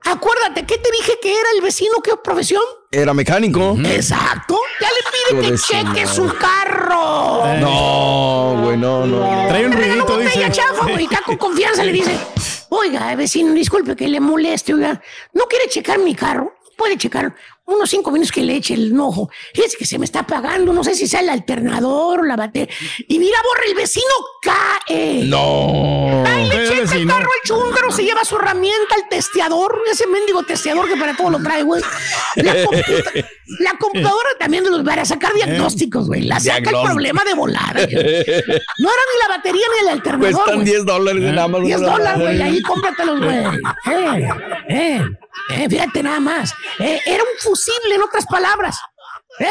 Acuérdate, ¿qué te dije que era el vecino? ¿Qué profesión? Era mecánico. Exacto. Ya le pide que cheque su carro. No, güey, no, no. Trae un ruidito, dice. chafa, güey. Con confianza, le dice. Oiga, vecino, disculpe que le moleste, oiga. ¿No quiere checar mi carro? Puede checar unos cinco minutos que le eche el enojo. Fíjese que se me está apagando, no sé si sea el alternador o la batería. Y mira, borra, el vecino cae. No. Ay, le checa el carro al chúndaro, se lleva su herramienta, el testeador, ese mendigo testeador que para todo lo trae, güey. La, computa- la computadora también de los para sacar diagnósticos, güey. La saca el problema de volada. güey. No era ni la batería ni el alternador. Cuestan güey. 10 dólares nada más. 10 dólares, güey, ahí cómpratelos, güey. Eh, eh, eh, fíjate nada más. Eh, era un fusible, en otras palabras. Eh,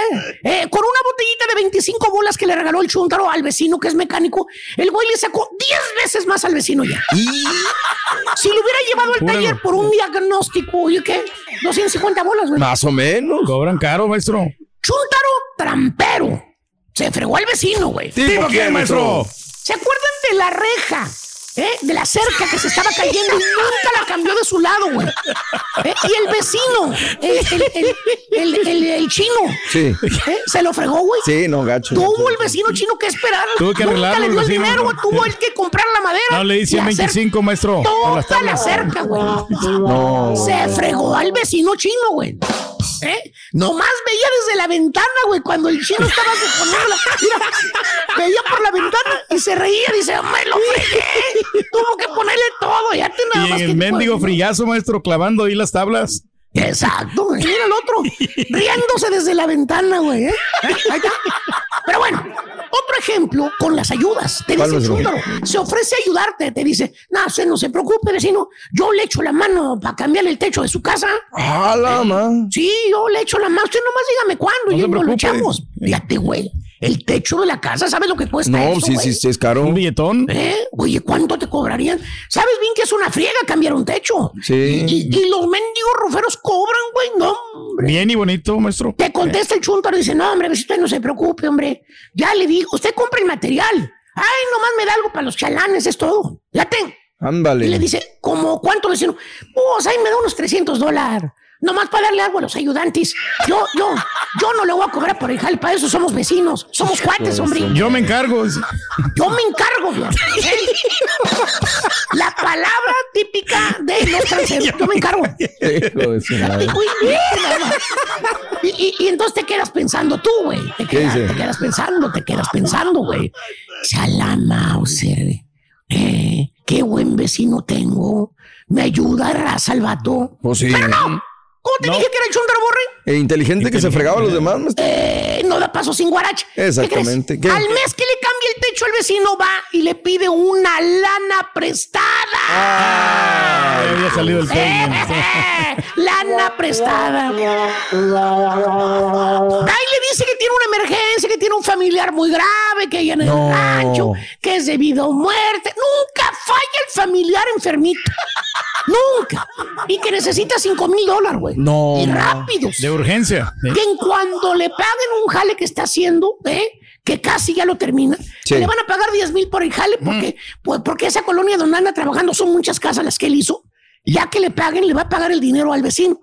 eh, con una botellita de 25 bolas que le regaló el chuntaro al vecino que es mecánico, el güey le sacó 10 veces más al vecino ya. Si lo hubiera llevado al taller por un diagnóstico, oye, ¿qué? 250 bolas, güey. Más o menos. Cobran caro, maestro. Chuntaro trampero. Se fregó al vecino, güey. ¿Tipo qué, maestro? ¿Se acuerdan de la reja? ¿Eh? De la cerca que se estaba cayendo y nunca la cambió de su lado, güey. ¿Eh? Y el vecino, el, el, el, el- el- el chino, Sí. ¿eh? se lo fregó, güey. Sí, no, gacho. Tuvo el vecino chino que esperar. Tuvo que Nunca arreglarlo le el dio el vecino. dinero, güey. Tuvo el que comprar la madera. No le hice y hacer 25, maestro. Toda la cerca, güey. No. Se fregó al vecino chino, güey. ¿Eh? Nomás veía desde la ventana, güey, cuando el chino estaba suponiendo Mira, veía por la ventana y se reía. Dice, me lo fregué. Tuvo que ponerle todo. Ya te nada Y más en que el mendigo frillazo, maestro, clavando ahí las tablas. Exacto. Mira el otro, riéndose desde la ventana, güey. ¿eh? Ahí está. Pero bueno, otro ejemplo con las ayudas. Te ¿Cuál, dice chúndaro, se ofrece a ayudarte. Te dice, no, usted no se preocupe, vecino. Yo le echo la mano para cambiarle el techo de su casa. A la ma. Sí, yo le echo la mano. Usted nomás dígame cuándo No y se lo preocupe. echamos. Fíjate, güey. El techo de la casa, ¿sabes lo que cuesta No, eso, sí, sí, sí, es caro. Un billetón. ¿Eh? Oye, ¿cuánto te cobrarían? ¿Sabes bien que es una friega cambiar un techo? Sí. Y, y los mendigos ruferos cobran, güey. No, hombre. Bien y bonito, maestro. Te contesta el chuntaro y dice, no, hombre, usted no se preocupe, hombre. Ya le digo, usted compra el material. Ay, nomás me da algo para los chalanes, es todo. Ya ten. Y le Ándale. dice, ¿cómo cuánto vecino? Pues ahí me da unos 300 dólares. Nomás para darle algo a los ayudantes. Yo, yo, yo no le voy a cobrar por el jale, para eso somos vecinos. Somos cuates, hombre. Yo me encargo. Yo me encargo. La palabra típica de los transeúntes. Yo me encargo. Y, y- y entonces te quedas pensando tú, güey. Te, ¿Qué quedas- dice? te quedas pensando, te quedas pensando, güey. Chala Mauser. Eh, qué buen vecino tengo. Me ayuda a raza el vato. Pues sí. Pero no. ¿Cómo te No. dije que era el Chuntaro Borre? E inteligente que se fregaba a los demás, maestro. Eh, no da paso sin guarache. ¿Qué crees? Exactamente. ¿Qué? Al mes que le cambie el techo, el vecino va y le pide una lana prestada. había salido el peine. Lana prestada. Ahí le dice que tiene una emergencia, que tiene un familiar muy grave, que hay en el No. rancho, que es debido a muerte. Nunca falla el familiar enfermito. Nunca. Y que necesita 5 mil dólares, güey. No, Y rápidos. De urgencia. Sí. Que en cuando le paguen un jale que está haciendo, ¿eh? que casi ya lo termina, Sí. que le van a pagar 10 mil por el jale, porque, pues, porque esa colonia donde anda trabajando son muchas casas las que él hizo. Ya que le paguen, le va a pagar el dinero al vecino.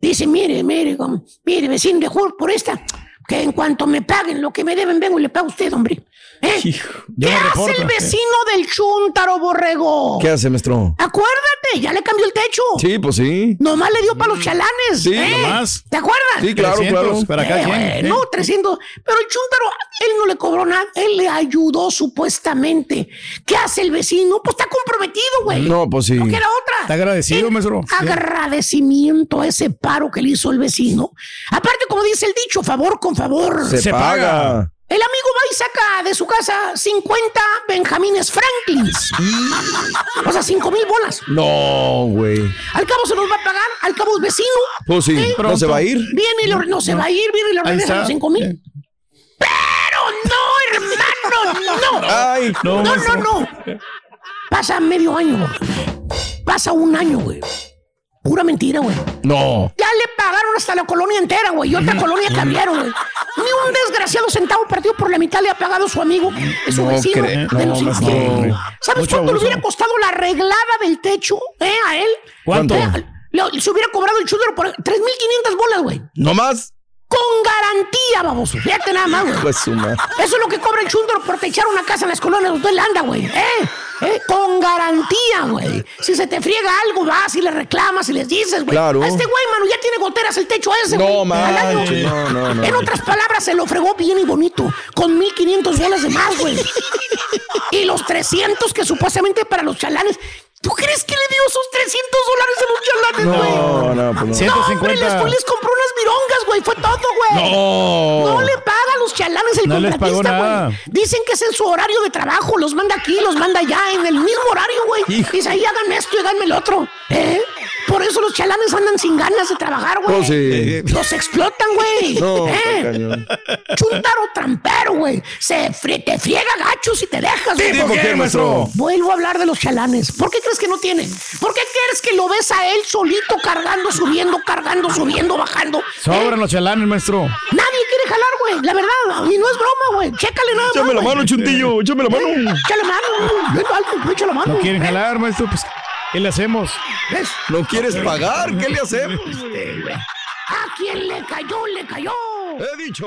Dice, mire, mire, mire, vecino, le juro por esta, que en cuanto me paguen lo que me deben, vengo y le pago a usted, hombre. ¿Eh? ¿Qué hace reporto. el vecino del chúntaro, borrego? ¿Qué hace, maestro? Acuérdate, ya le cambió el techo. Sí, pues sí. Nomás le dio para los chalanes. Sí, ¿eh? nomás. ¿Te acuerdas? Sí, claro, 300 claro. Para Eh, quien. güey, ¿eh? No, 300. Pero el chúntaro, él no le cobró nada. Él le ayudó supuestamente. ¿Qué hace el vecino? Pues está comprometido, güey. No, pues sí. No queda otra. Está agradecido, maestro. Agradecimiento a ese paro que le hizo el vecino. Aparte, como dice el dicho, favor con favor. Se, Se paga. paga. El amigo va y saca de su casa 50 Benjamines Franklins. O sea, 5 mil bolas. No, güey. Al cabo se los va a pagar, al cabo es vecino. Pues sí, ¿Eh? no se va a ir. Viene y le- no se va a ir, viene y le regresa los 5 mil. Pero no, hermano, no. Ay, No, no, maestro. no. Pasa medio año, güey. Pasa un año, güey. Pura mentira, güey. no. Ya le pagaron hasta la colonia entera, güey. Y otra colonia cambiaron, güey. Ni un desgraciado centavo partido por la mitad le ha pagado su amigo, su No vecino. de los No, maestro. ¿Sabes Mucho cuánto le hubiera costado la arreglada del techo, eh, a él? ¿Cuánto? Eh, le- se hubiera cobrado el chúndaro por 3.500 bolas, güey. ¿No más? Con garantía, baboso. Fíjate nada más, güey. Eso es lo que cobra el chúndaro por techar una casa en las colonias donde él anda, güey. ¿Eh? ¿Eh? Con garantía, güey. Si se te friega algo, vas y le reclamas y les dices, güey. Claro. A este güey, mano, ya tiene goteras el techo ese, güey. No manches, no, no, no. En otras palabras, se lo fregó bien y bonito. Con 1.500 bolas de más, güey. y los 300 que supuestamente para los chalanes. ¿Tú crees que le dio esos 300 dólares a los chalanes, güey? No, no, pues no. No, hombre, 150. les, fue- les compró unas virongas, güey. Fue todo, güey. No. No le paga a los chalanes el No les pagó contratista, nada. güey. Dicen que es en su horario de trabajo. Los manda aquí, los manda allá, en el mismo horario, güey. Dice, ahí hagan esto y háganme el otro. ¿Eh? Por eso los chalanes andan sin ganas de trabajar, güey. Pues sí. Los explotan, güey. (laughs) No, ¿Eh? Chuntaro trampero, güey. Se te friega gachos y te dejas, güey. ¿Tipo qué, maestro? Vuelvo a hablar de los chalanes. ¿Por qué crees que no tienen? ¿Por qué crees que lo ves a él solito cargando, subiendo, cargando, subiendo, bajando? Sobran los chalanes, maestro. Nadie quiere jalar, güey. La verdad. Y no es broma, güey. Chécale nada Échame más, la güey. mano, chuntillo. Échame la mano. Échale mano. Ven, alto, echa la mano. No quieren jalar, maestro. Pues, ¿qué le hacemos? ¿Ves? ¿No quieres pagar? ¿Qué le hacemos? A quien le cayó, le cayó. He dicho.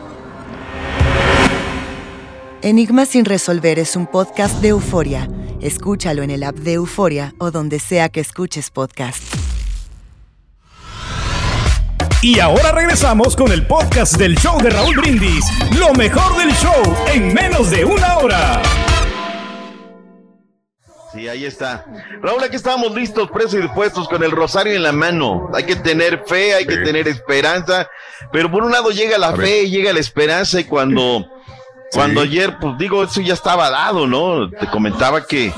Enigma sin resolver es un podcast de euforia. Escúchalo en el app de Euforia o donde sea que escuches podcast. Y ahora regresamos con el podcast del show de Raúl Brindis. Lo mejor del show en menos de una hora. Sí, ahí está. Raúl, aquí estamos listos, presos y dispuestos con el rosario en la mano. Hay que tener fe, hay que tener esperanza, pero por un lado llega la fe, llega la esperanza y cuando, cuando ayer, pues digo, eso ya estaba dado, ¿no? Te comentaba que,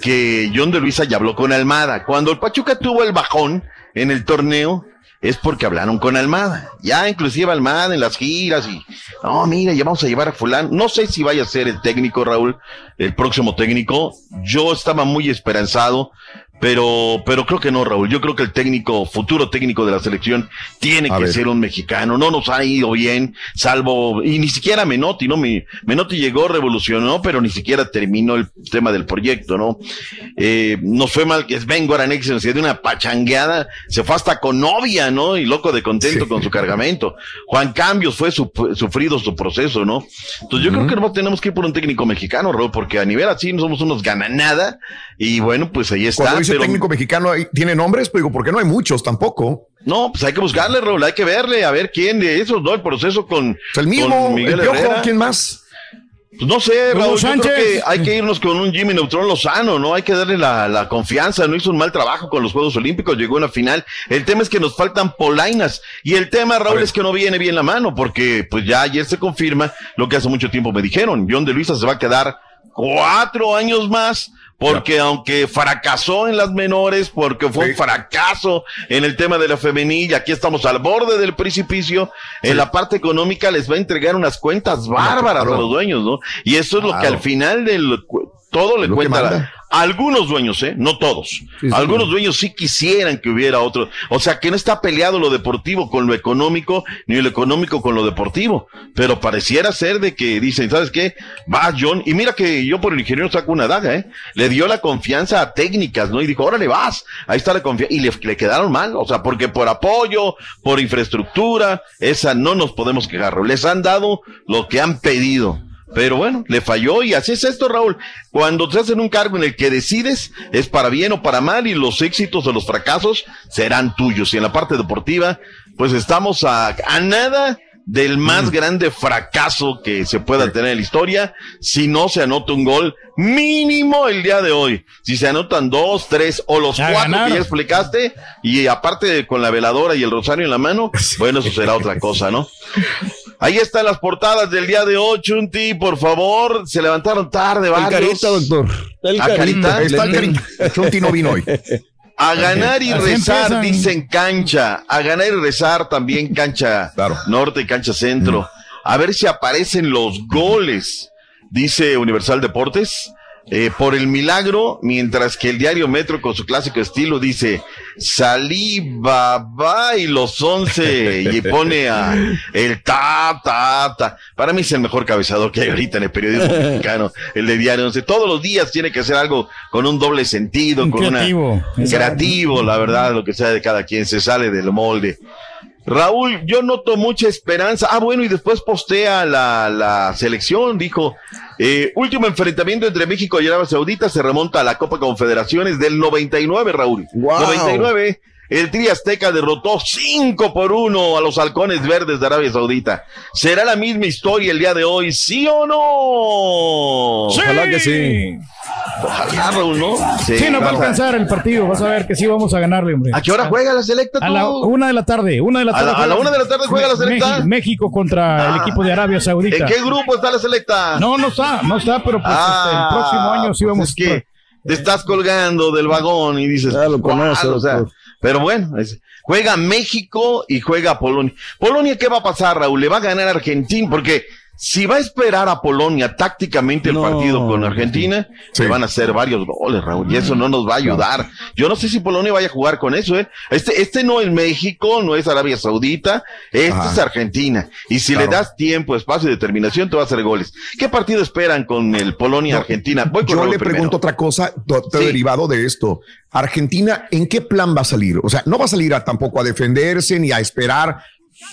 que John de Luisa ya habló con Almada. Cuando el Pachuca tuvo el bajón en el torneo, es porque hablaron con Almada. Ya inclusive Almada en las giras y, no, mira, ya vamos a llevar a fulano. No sé si vaya a ser el técnico, Raúl, el próximo técnico. Yo estaba muy esperanzado, pero, pero creo que no, Raúl. Yo creo que el técnico, futuro técnico de la selección, tiene A que ver. ser un mexicano. No nos ha ido bien, salvo, y ni siquiera Menotti, ¿no? Mi- Menotti llegó, revolucionó, pero ni siquiera terminó el tema del proyecto, ¿no? Eh, nos fue mal que Sven Goran Eriksson se dio una pachangueada, se fue hasta con novia, ¿no? Y loco de contento con su cargamento. Juan Cambios fue su- sufrido su proceso, ¿no? Entonces yo creo que no tenemos que ir por un técnico mexicano, Raúl, porque a nivel así no somos unos gananada, y bueno, pues ahí está. Cuando dices pero- técnico mexicano ahí tiene nombres, pero digo, porque no hay muchos tampoco. No, pues hay que buscarle, Raúl, hay que verle, a ver quién de esos, ¿no? El proceso con, el mismo, con Miguel el Piojo, Herrera. ¿quién más? Pues no sé, Raúl, yo creo Sánchez. que hay que irnos con un Jimmy Neutron Lozano, ¿no? Hay que darle la, la confianza, no hizo un mal trabajo con los Juegos Olímpicos, llegó a una final. El tema es que nos faltan polainas. Y el tema, Raúl, es que no viene bien la mano, porque pues ya ayer se confirma lo que hace mucho tiempo me dijeron. John de Luisa se va a quedar cuatro años más, porque aunque fracasó en las menores, porque fue un fracaso en el tema de la femenil, y aquí estamos al borde del precipicio, en la parte económica les va a entregar unas cuentas bárbaras a los dueños, ¿no? Y eso es lo que al final del todo le Lo cuenta la-. Algunos dueños, ¿eh? No todos. sí. Algunos dueños sí quisieran que hubiera otro. O sea, que no está peleado lo deportivo con lo económico, ni lo económico con lo deportivo. Pero pareciera ser de que dicen, ¿sabes qué? Va John. Y mira que yo por el ingeniero saco una daga, ¿eh? Le dio la confianza a técnicas, ¿no? Y dijo, órale, vas. Ahí está la confianza. Y le, le quedaron mal. O sea, porque por apoyo, por infraestructura, esa no nos podemos quejar. Les han dado lo que han pedido. Pero bueno, le falló y así es esto, Raúl. Cuando te hacen un cargo en el que decides, es para bien o para mal y los éxitos o los fracasos serán tuyos. Y en la parte deportiva, pues estamos a, a nada del más grande fracaso que se pueda tener en la historia si no se anota un gol mínimo el día de hoy. Si se anotan dos, tres o los Ya cuatro que ya explicaste y aparte con la veladora y el rosario en la mano, (laughs) bueno, eso será otra cosa, ¿no? Ahí están las portadas del día de hoy, Chunti, por favor. Se levantaron tarde, El varios. carita, doctor. El ¿A carita. Carita? Está el. Chunti no vino hoy. A ganar y Así rezar, empiezan. dicen cancha. A ganar y rezar también cancha norte y cancha centro. A ver si aparecen los goles, dice Universal Deportes. Eh, por el milagro, mientras que el diario Metro con su clásico estilo dice salí babá y los once y pone a el ta ta ta. Para mí es el mejor cabezador que hay ahorita en el periodismo (laughs) mexicano, el de diario 11. Todos los días tiene que hacer algo con un doble sentido, Un con creativo. una creativo, la verdad, lo que sea de cada quien se sale del molde. Raúl, yo noto mucha esperanza. Ah, bueno, y después postea la, la selección, dijo, eh, último enfrentamiento entre México y Arabia Saudita se remonta a la Copa Confederaciones del 99, Raúl. Wow. 99. El Tri Azteca derrotó 5 por 1 a los halcones verdes de Arabia Saudita. ¿Será la misma historia el día de hoy, sí o no? Ojalá que sí. Ojalá, Raúl, ¿no? Sí, no va a alcanzar el partido. Vas a ver que sí vamos a ganarle, hombre. ¿A qué hora juega la selecta tú? A la una de la tarde. Una de la A tarde. la- a la juega- una de la tarde juega la selecta. México, México contra el Ah. equipo de Arabia Saudita. ¿En qué grupo está la selecta? No, no está, no está, pero pues Ah, este, el próximo año sí pues vamos es que te estás colgando del vagón y dices, Ya lo "¿Cuál?", conoce, o sea. Pero bueno, juega México y juega Polonia. Polonia, ¿qué va a pasar, Raúl? Le va a ganar Argentina, porque si va a esperar a Polonia tácticamente el No. partido con Argentina, se van a hacer varios goles, Raúl, y eso no nos va a ayudar. Yo no sé si Polonia vaya a jugar con eso, ¿eh? Este, este no es México, no es Arabia Saudita, este Ajá. es Argentina. Y si Claro. le das tiempo, espacio y determinación, te va a hacer goles. ¿Qué partido esperan con el Polonia-Argentina? Yo Raúl le primero. pregunto otra cosa, Sí. derivado de esto. Argentina, ¿en qué plan va a salir? O sea, no va a salir a, tampoco a defenderse ni a esperar.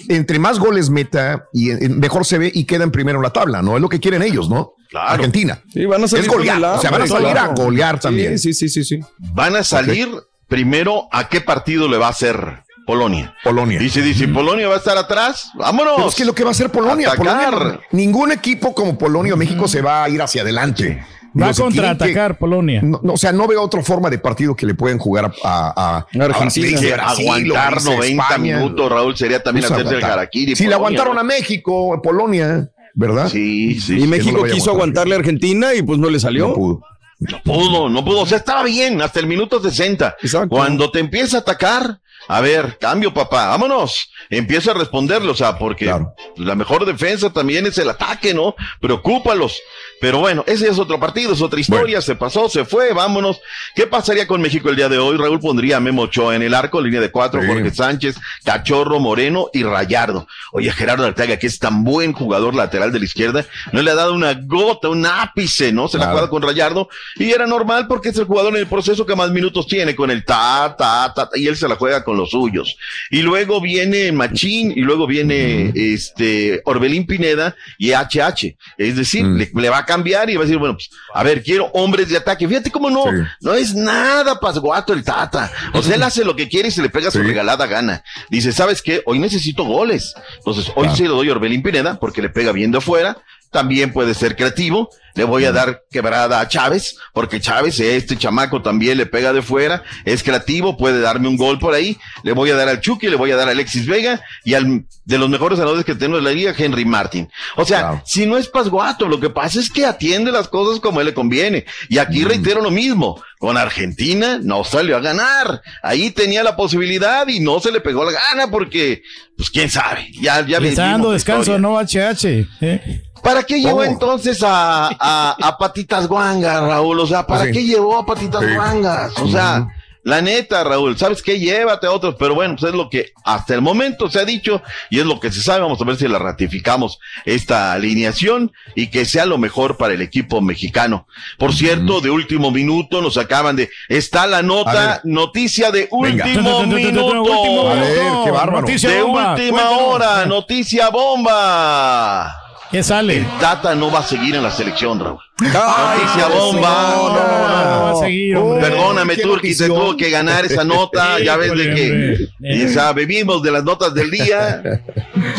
Entre más goles meta y eh, mejor se ve y queda en primero en la tabla, ¿no? Es lo que quieren ellos, ¿no? Claro. Argentina. Sí, van a salir es golear. O sea, van a salir claro. a golear también. Sí, sí, sí, sí, sí. Van a salir primero a qué partido le va a hacer Polonia. Polonia. Dice, dice, Polonia va a estar atrás. Vámonos. Pero es que lo que va a hacer Polonia, Atacar. Polonia, ningún equipo como Polonia o México se va a ir hacia adelante. Va a que contraatacar Polonia. No, no, o sea, no veo otra forma de partido que le pueden jugar a, a, a- Argentina. a Brasil, aguantar o dice 90 España. minutos, Raúl, sería también Pues hacerse el harakiri. Si le aguantaron ¿no? a México, Polonia, ¿verdad? Sí, sí. Y. México no a quiso aguantar. aguantarle a Argentina y pues no le salió. No pudo. No pudo, no pudo. O sea, estaba bien hasta el minuto 60. Exacto. Cuando te empieza a atacar, a ver, cambio, papá, vámonos. Empieza a responderle, o sea, porque Claro. la mejor defensa también es el ataque, ¿no? Preocúpalos. Pero bueno, ese es otro partido, es otra historia, se pasó, se fue, vámonos. ¿Qué pasaría con México el día de hoy? Raúl pondría a Memo Ochoa en el arco, línea de cuatro, Sí. Jorge Sánchez, Cachorro, Moreno y Rayardo. Oye, Gerardo Arteaga, que es tan buen jugador lateral de la izquierda, no le ha dado una gota, un ápice, ¿no? Se la Claro. jugado con Rayardo y era normal porque es el jugador en el proceso que más minutos tiene con el ta, ta, ta, ta, y él se la juega con los suyos. Y luego viene Machín y luego viene este Orbelín Pineda y HH. Es decir, le, le va a cambiar y va a decir, bueno, pues, a ver, quiero hombres de ataque. Fíjate cómo no, no es nada pasguato el Tata. O sea, él hace lo que quiere y se le pega su regalada gana. Dice, ¿sabes qué? Hoy necesito goles. Entonces, hoy se lo doy a Orbelín Pineda porque le pega bien de afuera. También puede ser creativo. Le voy a dar quebrada a Chávez, porque Chávez, este chamaco también le pega de fuera, es creativo, puede darme un gol por ahí. Le voy a dar al Chucky, le voy a dar a Alexis Vega y al de los mejores anotadores que tenemos en la liga, Henry Martin. O sea, si no es pasguato, lo que pasa es que atiende las cosas como él le conviene. Y aquí reitero lo mismo. Con Argentina no salió a ganar. Ahí tenía la posibilidad y no se le pegó la gana porque, pues quién sabe. Ya, ya Le está dando descanso, historia. ¿no? HH. ¿eh? ¿Para qué llevó entonces a, a, a Patitas Guangas, Raúl? O sea, ¿para Sí. qué llevó a Patitas Sí. Guangas? O sea, la neta, Raúl, ¿sabes qué? Llévate a otros, pero bueno, pues es lo que hasta el momento se ha dicho y es lo que se sabe. Vamos a ver si la ratificamos esta alineación y que sea lo mejor para el equipo mexicano. Por cierto, de último minuto nos acaban de... Está la nota, noticia de último minuto. A ver, qué bárbaro. de bomba, última cuéntanos. hora, noticia bomba. ¿Qué sale? El Tata no va a seguir en la selección, Raúl. Ay, Noticia no, bomba. no, no, no, va a seguir, hombre. Perdóname, Turki, se tuvo que ganar esa nota. ya ves de que hombre. y, o sea, bebimos de las notas del día.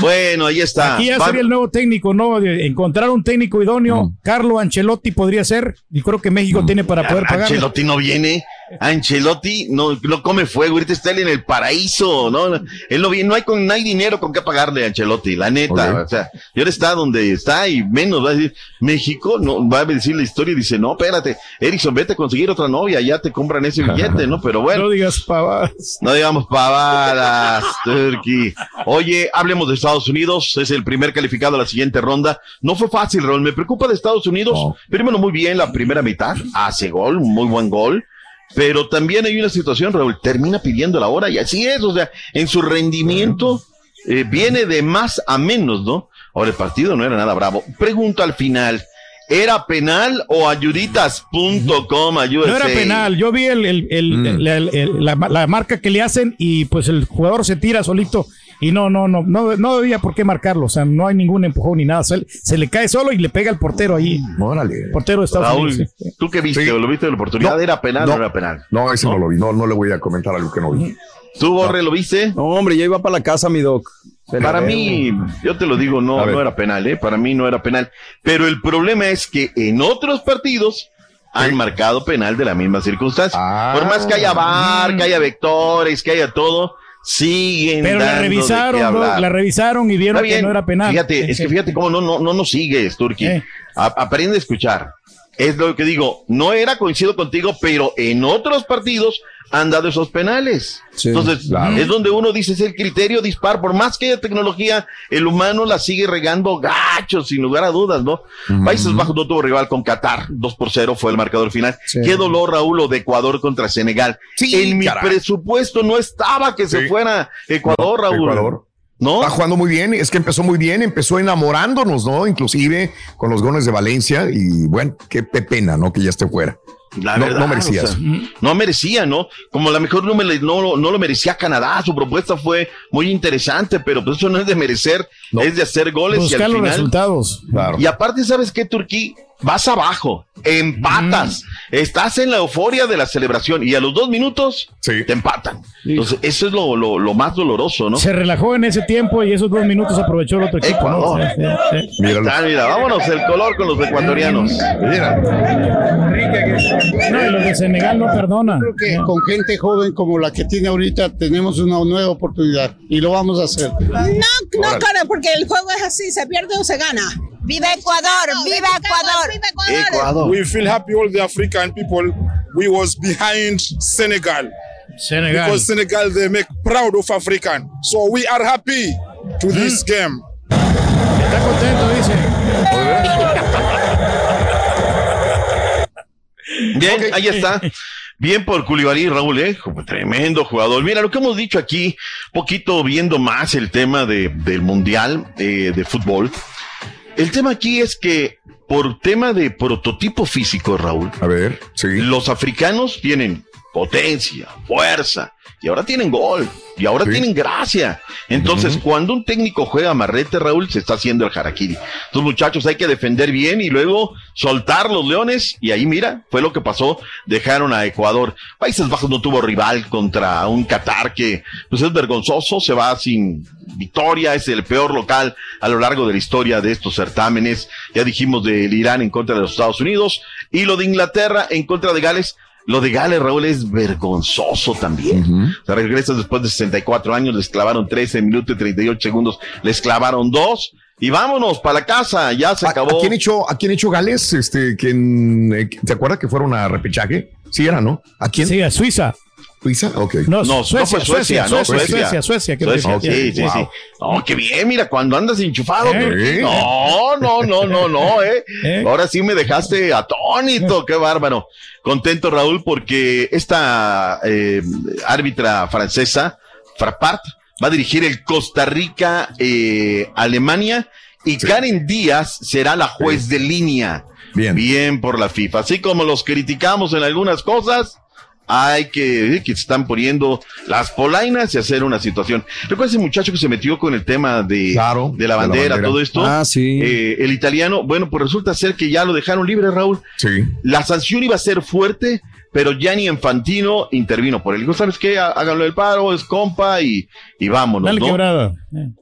Bueno, ahí está. Aquí ya Va- sería el nuevo técnico, ¿no? De encontrar un técnico idóneo. Carlo Ancelotti podría ser. Y creo que México tiene para poder pagar. Ancelotti no viene. Ancelotti no, no come fuego. Ahorita está él en el paraíso, ¿no? Él no viene, no hay con, no hay dinero con qué pagarle a Ancelotti, la neta. O sea, y ahora está donde está y menos va a decir, México, no, va a decir la historia y dice, no, espérate, Erickson, vete a conseguir otra novia, ya te compran ese billete, ¿no? Pero bueno. (laughs) No digas pavadas. No digamos pavadas, Turkey. Oye, hablemos de Estados Unidos. Es el primer calificado a la siguiente ronda. No fue fácil, Raúl. Me preocupa de Estados Unidos. Primero, muy bien la primera mitad. Hace gol, muy buen gol. Pero también hay una situación, Raúl. Termina pidiendo la hora y así es. O sea, en su rendimiento eh, viene de más a menos, ¿no? Ahora, el partido no era nada bravo. Pregunto al final. ¿Era penal o ayuditas.com? No era penal. Yo vi el, el- el- la, el- la- la marca que le hacen y pues el jugador se tira solito. Y no, no, no, no, no había por qué marcarlo. O sea, no hay ningún empujón ni nada. Se, se le cae solo y le pega al portero ahí. Órale. Portero de Estados Raúl, Unidos. sí. ¿tú qué viste? ¿Lo viste de la oportunidad? ¿Era penal o no era penal? No, ese no, lo vi. No, no le voy a comentar algo que no vi. ¿Tú, Borre, lo viste? No, hombre, ya iba para la casa, mi doc. Para mí, yo te lo digo, no, no era penal, ¿eh? Para mí no era penal. Pero el problema es que en otros partidos han marcado penal de la misma circunstancia. Ah. Por más que haya VAR, que haya vectores, que haya todo, siguen Pero la dando de qué revisaron, ¿no? hablar. la revisaron y vieron que no era penal. Fíjate, es que fíjate cómo no, no, no nos sigues, Turki. A- Aprende a escuchar. Es lo que digo, no era, coincido contigo, pero en otros partidos han dado esos penales. Entonces, claro. es donde uno dice, es el criterio dispar. Por más que haya tecnología, el humano la sigue regando gacho, sin lugar a dudas, ¿no? Países Bajos no tuvo rival con Qatar, 2 por 0 fue el marcador final. Sí. Qué dolor, Raúl, lo de Ecuador contra Senegal. en mi caray. presupuesto no estaba que se Sí. fuera Ecuador, Raúl. Ecuador. ¿No? Está jugando muy bien, es que empezó muy bien, empezó enamorándonos, ¿no? Inclusive con los goles de Valencia y bueno, qué pe- pena, ¿no? Que ya esté fuera. La no, verdad, no merecía o sea, eso. no merecía, ¿no? Como a lo mejor no, me le- no, lo- no lo merecía Canadá, su propuesta fue muy interesante, pero pues eso no es de merecer, es de hacer goles y Buscar al los final. resultados. Y aparte, ¿sabes qué, Turquí? Vas abajo, empatas, estás en la euforia de la celebración y a los dos minutos te empatan. Entonces, eso es lo, lo, lo más doloroso, ¿no? Se relajó en ese tiempo y esos dos minutos aprovechó el otro equipo. ¿no? Ecuador. Sí, sí, sí. Está, mira, vámonos, el color con los ecuatorianos. No, y los de Senegal no perdonan. Creo que con gente joven como la que tiene ahorita tenemos una nueva oportunidad y lo vamos a hacer. No, no, cara, porque el juego es así, se pierde o se gana. ¡Viva Ecuador! ¡Viva Ecuador! ¡Viva Ecuador! We feel happy all the African people. We was behind Senegal. Senegal. Because Senegal they make proud of African. So we are happy to this game. Está contento, dice. (laughs) Bien, ahí está. Bien por Culibarí, Raúl, ¿eh? Tremendo jugador. Mira, lo que hemos dicho aquí, poquito viendo más el tema de, del Mundial eh, de fútbol. El tema aquí es que por tema de prototipo físico, Raúl. A ver, sí. Los africanos tienen potencia, fuerza, y ahora tienen gol, y ahora tienen gracia. Entonces, cuando un técnico juega marrete, Raúl, se está haciendo el harakiri. Entonces, muchachos, hay que defender bien y luego soltar los leones, y ahí mira, fue lo que pasó, dejaron a Ecuador. Países Bajos no tuvo rival contra un Qatar que, pues es vergonzoso, se va sin victoria, es el peor local a lo largo de la historia de estos certámenes. Ya dijimos del Irán en contra de los Estados Unidos, y lo de Inglaterra en contra de Gales. Lo de Gales, Raúl, es vergonzoso también. O sea, regresas después de 64 años, les clavaron 13 minutos y 38 segundos, les clavaron dos. Y vámonos para la casa, ya se ¿A, acabó. ¿a quién echó, ¿A quién echó Gales? Este, ¿quién, eh, ¿Te acuerdas que fueron a repechaje? Sí, era, ¿no? ¿A quién? Sí, a Suiza. ¿Suiza? Ok. No, No, Suecia, no fue Suecia, no, Suecia, Suecia. Suecia, Suecia, que Suecia, sí. sí, sí, Wow. sí. No, qué bien, mira, cuando andas enchufado. Eh. No, no, no, no, no, eh. Eh. Ahora sí me dejaste atónito, qué bárbaro. Contento, Raúl, porque esta eh, árbitra francesa, Frappart, va a dirigir el Costa Rica, eh, Alemania, y Karen Díaz será la juez de línea. Bien. Bien por la FIFA. Así como los criticamos en algunas cosas, hay que, que se están poniendo las polainas y hacer una situación. Recuerda ese muchacho que se metió con el tema de, Claro, de la de la bandera, bandera. todo esto. Ah, sí. Eh, el italiano, bueno, pues resulta ser que ya lo dejaron libre, Raúl. Sí. La sanción iba a ser fuerte, pero Gianni Infantino intervino por él. Dijo, ¿sabes qué? Há- Háganlo el paro, es compa y, y vámonos, Dale ¿no? quebrada.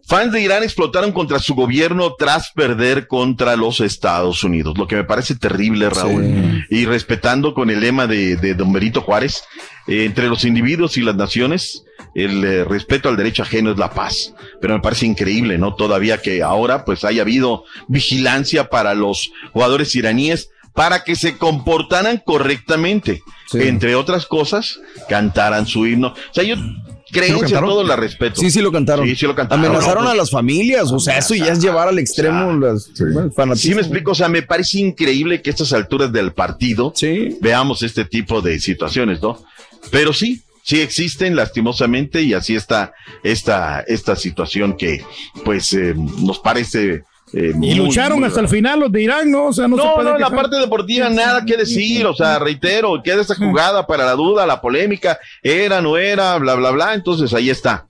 Fans de Irán explotaron contra su gobierno tras perder contra los Estados Unidos, lo que me parece terrible, Raúl. Y respetando con el lema de, de Don Benito Juárez, eh, entre los individuos y las naciones, el eh, respeto al derecho ajeno es la paz. Pero me parece increíble, ¿no? Todavía que ahora pues haya habido vigilancia para los jugadores iraníes para que se comportaran correctamente. Entre otras cosas, cantaran su himno. O sea, yo creencia cantaron? todo la respeto. Sí, sí lo cantaron. Sí, sí lo cantaron. Amenazaron No, a las familias, o sea, eso ya es llevar al extremo las, bueno, el Sí fanatismo. me explico, o sea, me parece increíble que a estas alturas del partido veamos este tipo de situaciones, ¿no? Pero sí, sí existen lastimosamente y así está esta, esta situación que pues eh, nos parece... eh, Y muy, lucharon muy hasta el final los de Irán, ¿no? O sea, no, se No, puede no, en la parte deportiva nada que decir, o sea, reitero, queda esa jugada para la duda, la polémica, era, no era, bla, bla, bla, entonces ahí está.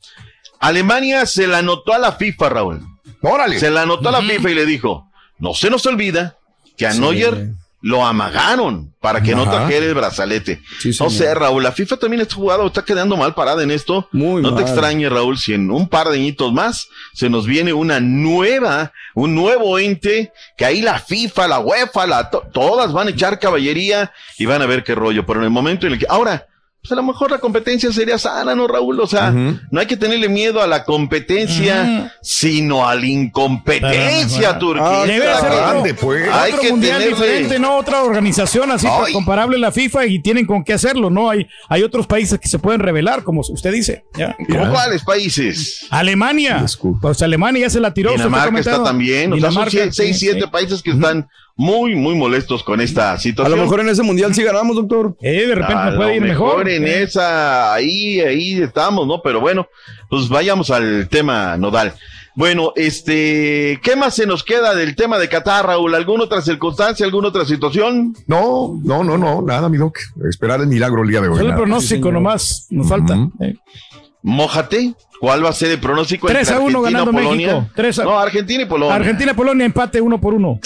Alemania se la anotó a la FIFA, Raúl. Órale. Se la anotó a la FIFA y le dijo, no se nos olvida que a Sí. Neuer lo amagaron para que no trajera el brazalete. Sí, no sé, Raúl, la FIFA también está jugado, está quedando mal parada en esto. Muy no te mal. extrañes, Raúl, si en un par de añitos más se nos viene una nueva, un nuevo ente, que ahí la FIFA, la UEFA, la, to- todas van a echar caballería y van a ver qué rollo. Pero en el momento en el que, ahora, pues a lo mejor la competencia sería sana, ¿no, Raúl? O sea, no hay que tenerle miedo a la competencia, sino a la incompetencia, Turquía. Ah, Debe ser otro, pues. Hay otro que mundial tenerle- diferente, no otra organización así Ay. comparable a la FIFA y tienen con qué hacerlo, ¿no? Hay, hay otros países que se pueden revelar, como usted dice. ¿ya? ¿Cómo cuáles países? Alemania. Pues Alemania ya se la tiró. Dinamarca está también. O sea, son Dinamarca, sie- seis, sí, siete sí. países que están muy, muy molestos con esta A situación. lo mejor en ese mundial sí ganamos, doctor. Eh, de repente A puede lo ir mejor. en Eh. esa, ahí, ahí estamos, ¿no? Pero bueno, pues vayamos al tema nodal. Bueno, este, ¿qué más se nos queda del tema de Qatar, Raúl? ¿Alguna otra circunstancia, alguna otra situación? No, no, no, no, nada, mi doc. Esperar el milagro el día de hoy. Solo el pronóstico nomás, nos falta. Eh. Mójate. ¿Cuál va a ser el pronóstico 3 entre a 1 Argentina ganando Polonia? México. 3 a... No, Argentina y Polonia. Argentina y Polonia empate uno por uno.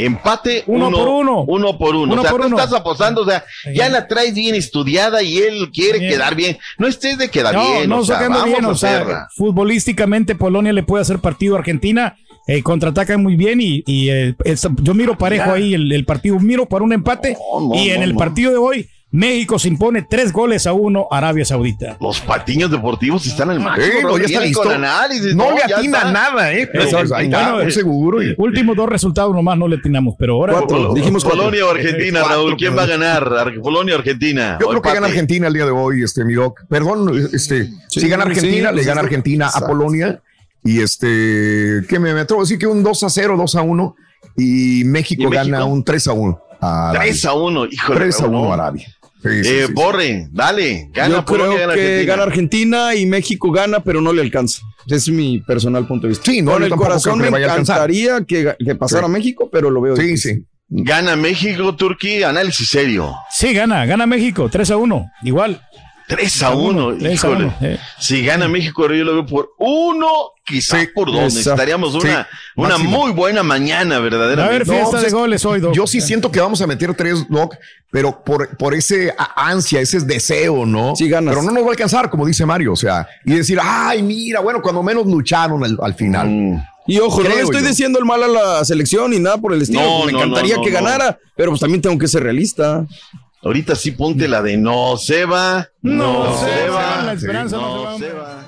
Empate Uno uno, por uno. Uno por uno. Uno o sea, por tú uno. estás apostando, o sea, ya la traes bien estudiada y él quiere Bien. quedar bien. No estés de quedar no, bien, no o sea, sacando vamos bien, o sea, futbolísticamente Polonia le puede hacer partido a Argentina, eh, contraatacan muy bien y, y, eh, es- yo miro parejo ahí el, el partido, miro para un empate no, y en el partido de hoy México se impone tres goles a uno a Arabia Saudita. Los patiños deportivos están al máximo. Eh, no, ya está listo. análisis, No le ya atina está. nada, ¿eh? Pero, Eh, pues, ahí está, bueno, muy seguro. y- Últimos dos resultados nomás no le atinamos, pero ahora Cuatro. dijimos cuatro. Polonia o Argentina, Eh, cuatro, Raúl. ¿Quién va a ganar? Ar- Polonia o Argentina. Yo O creo que gana. Argentina el día de hoy, este, mi doc. Perdón, este, Sí, si gana sí, Argentina, le pues, gana Argentina a exacto. Polonia. Y este, que me, me atrevo a decir que un 2 a 0, 2 a 1. Y México, ¿Y México? gana un 3 a 1. A Arabia. 3 a 1, híjole. 3 a Raúl, 1 no. a Arabia. Sí, sí, Eh, sí, sí. Borre, dale. Gana Yo Polonia, creo gana que Argentina. gana Argentina y México gana, pero no le alcanza. Ese es mi personal punto de vista. Sí, no, Con el corazón me a encantaría que, que pasara Sí. México, pero lo veo Sí, difícil. sí. Gana México, Turquía, análisis serio. Sí, gana, gana México, 3 a 1, igual. 3 a 1, 3 a híjole. 1, eh. Si gana México, yo lo veo por uno, quizá por dos. Esa- Necesitaríamos sí, una, muy buena mañana, verdaderamente. No, pues es- Yo sí siento que vamos a meter tres, Doc, pero por, por ese a- ansia, ese deseo, ¿no? Sí, ganas. Pero no nos va a alcanzar, como dice Mario, o sea, y decir, ay, mira, bueno, cuando menos lucharon al, al final. Y ojo, no le estoy yo. diciendo el mal a la selección ni nada por el estilo. No, me no, encantaría no, no, que no. ganara, pero pues también tengo que ser realista. Ahorita sí ponte la de no se va. No, se, se va. va, la esperanza Sí, no se va.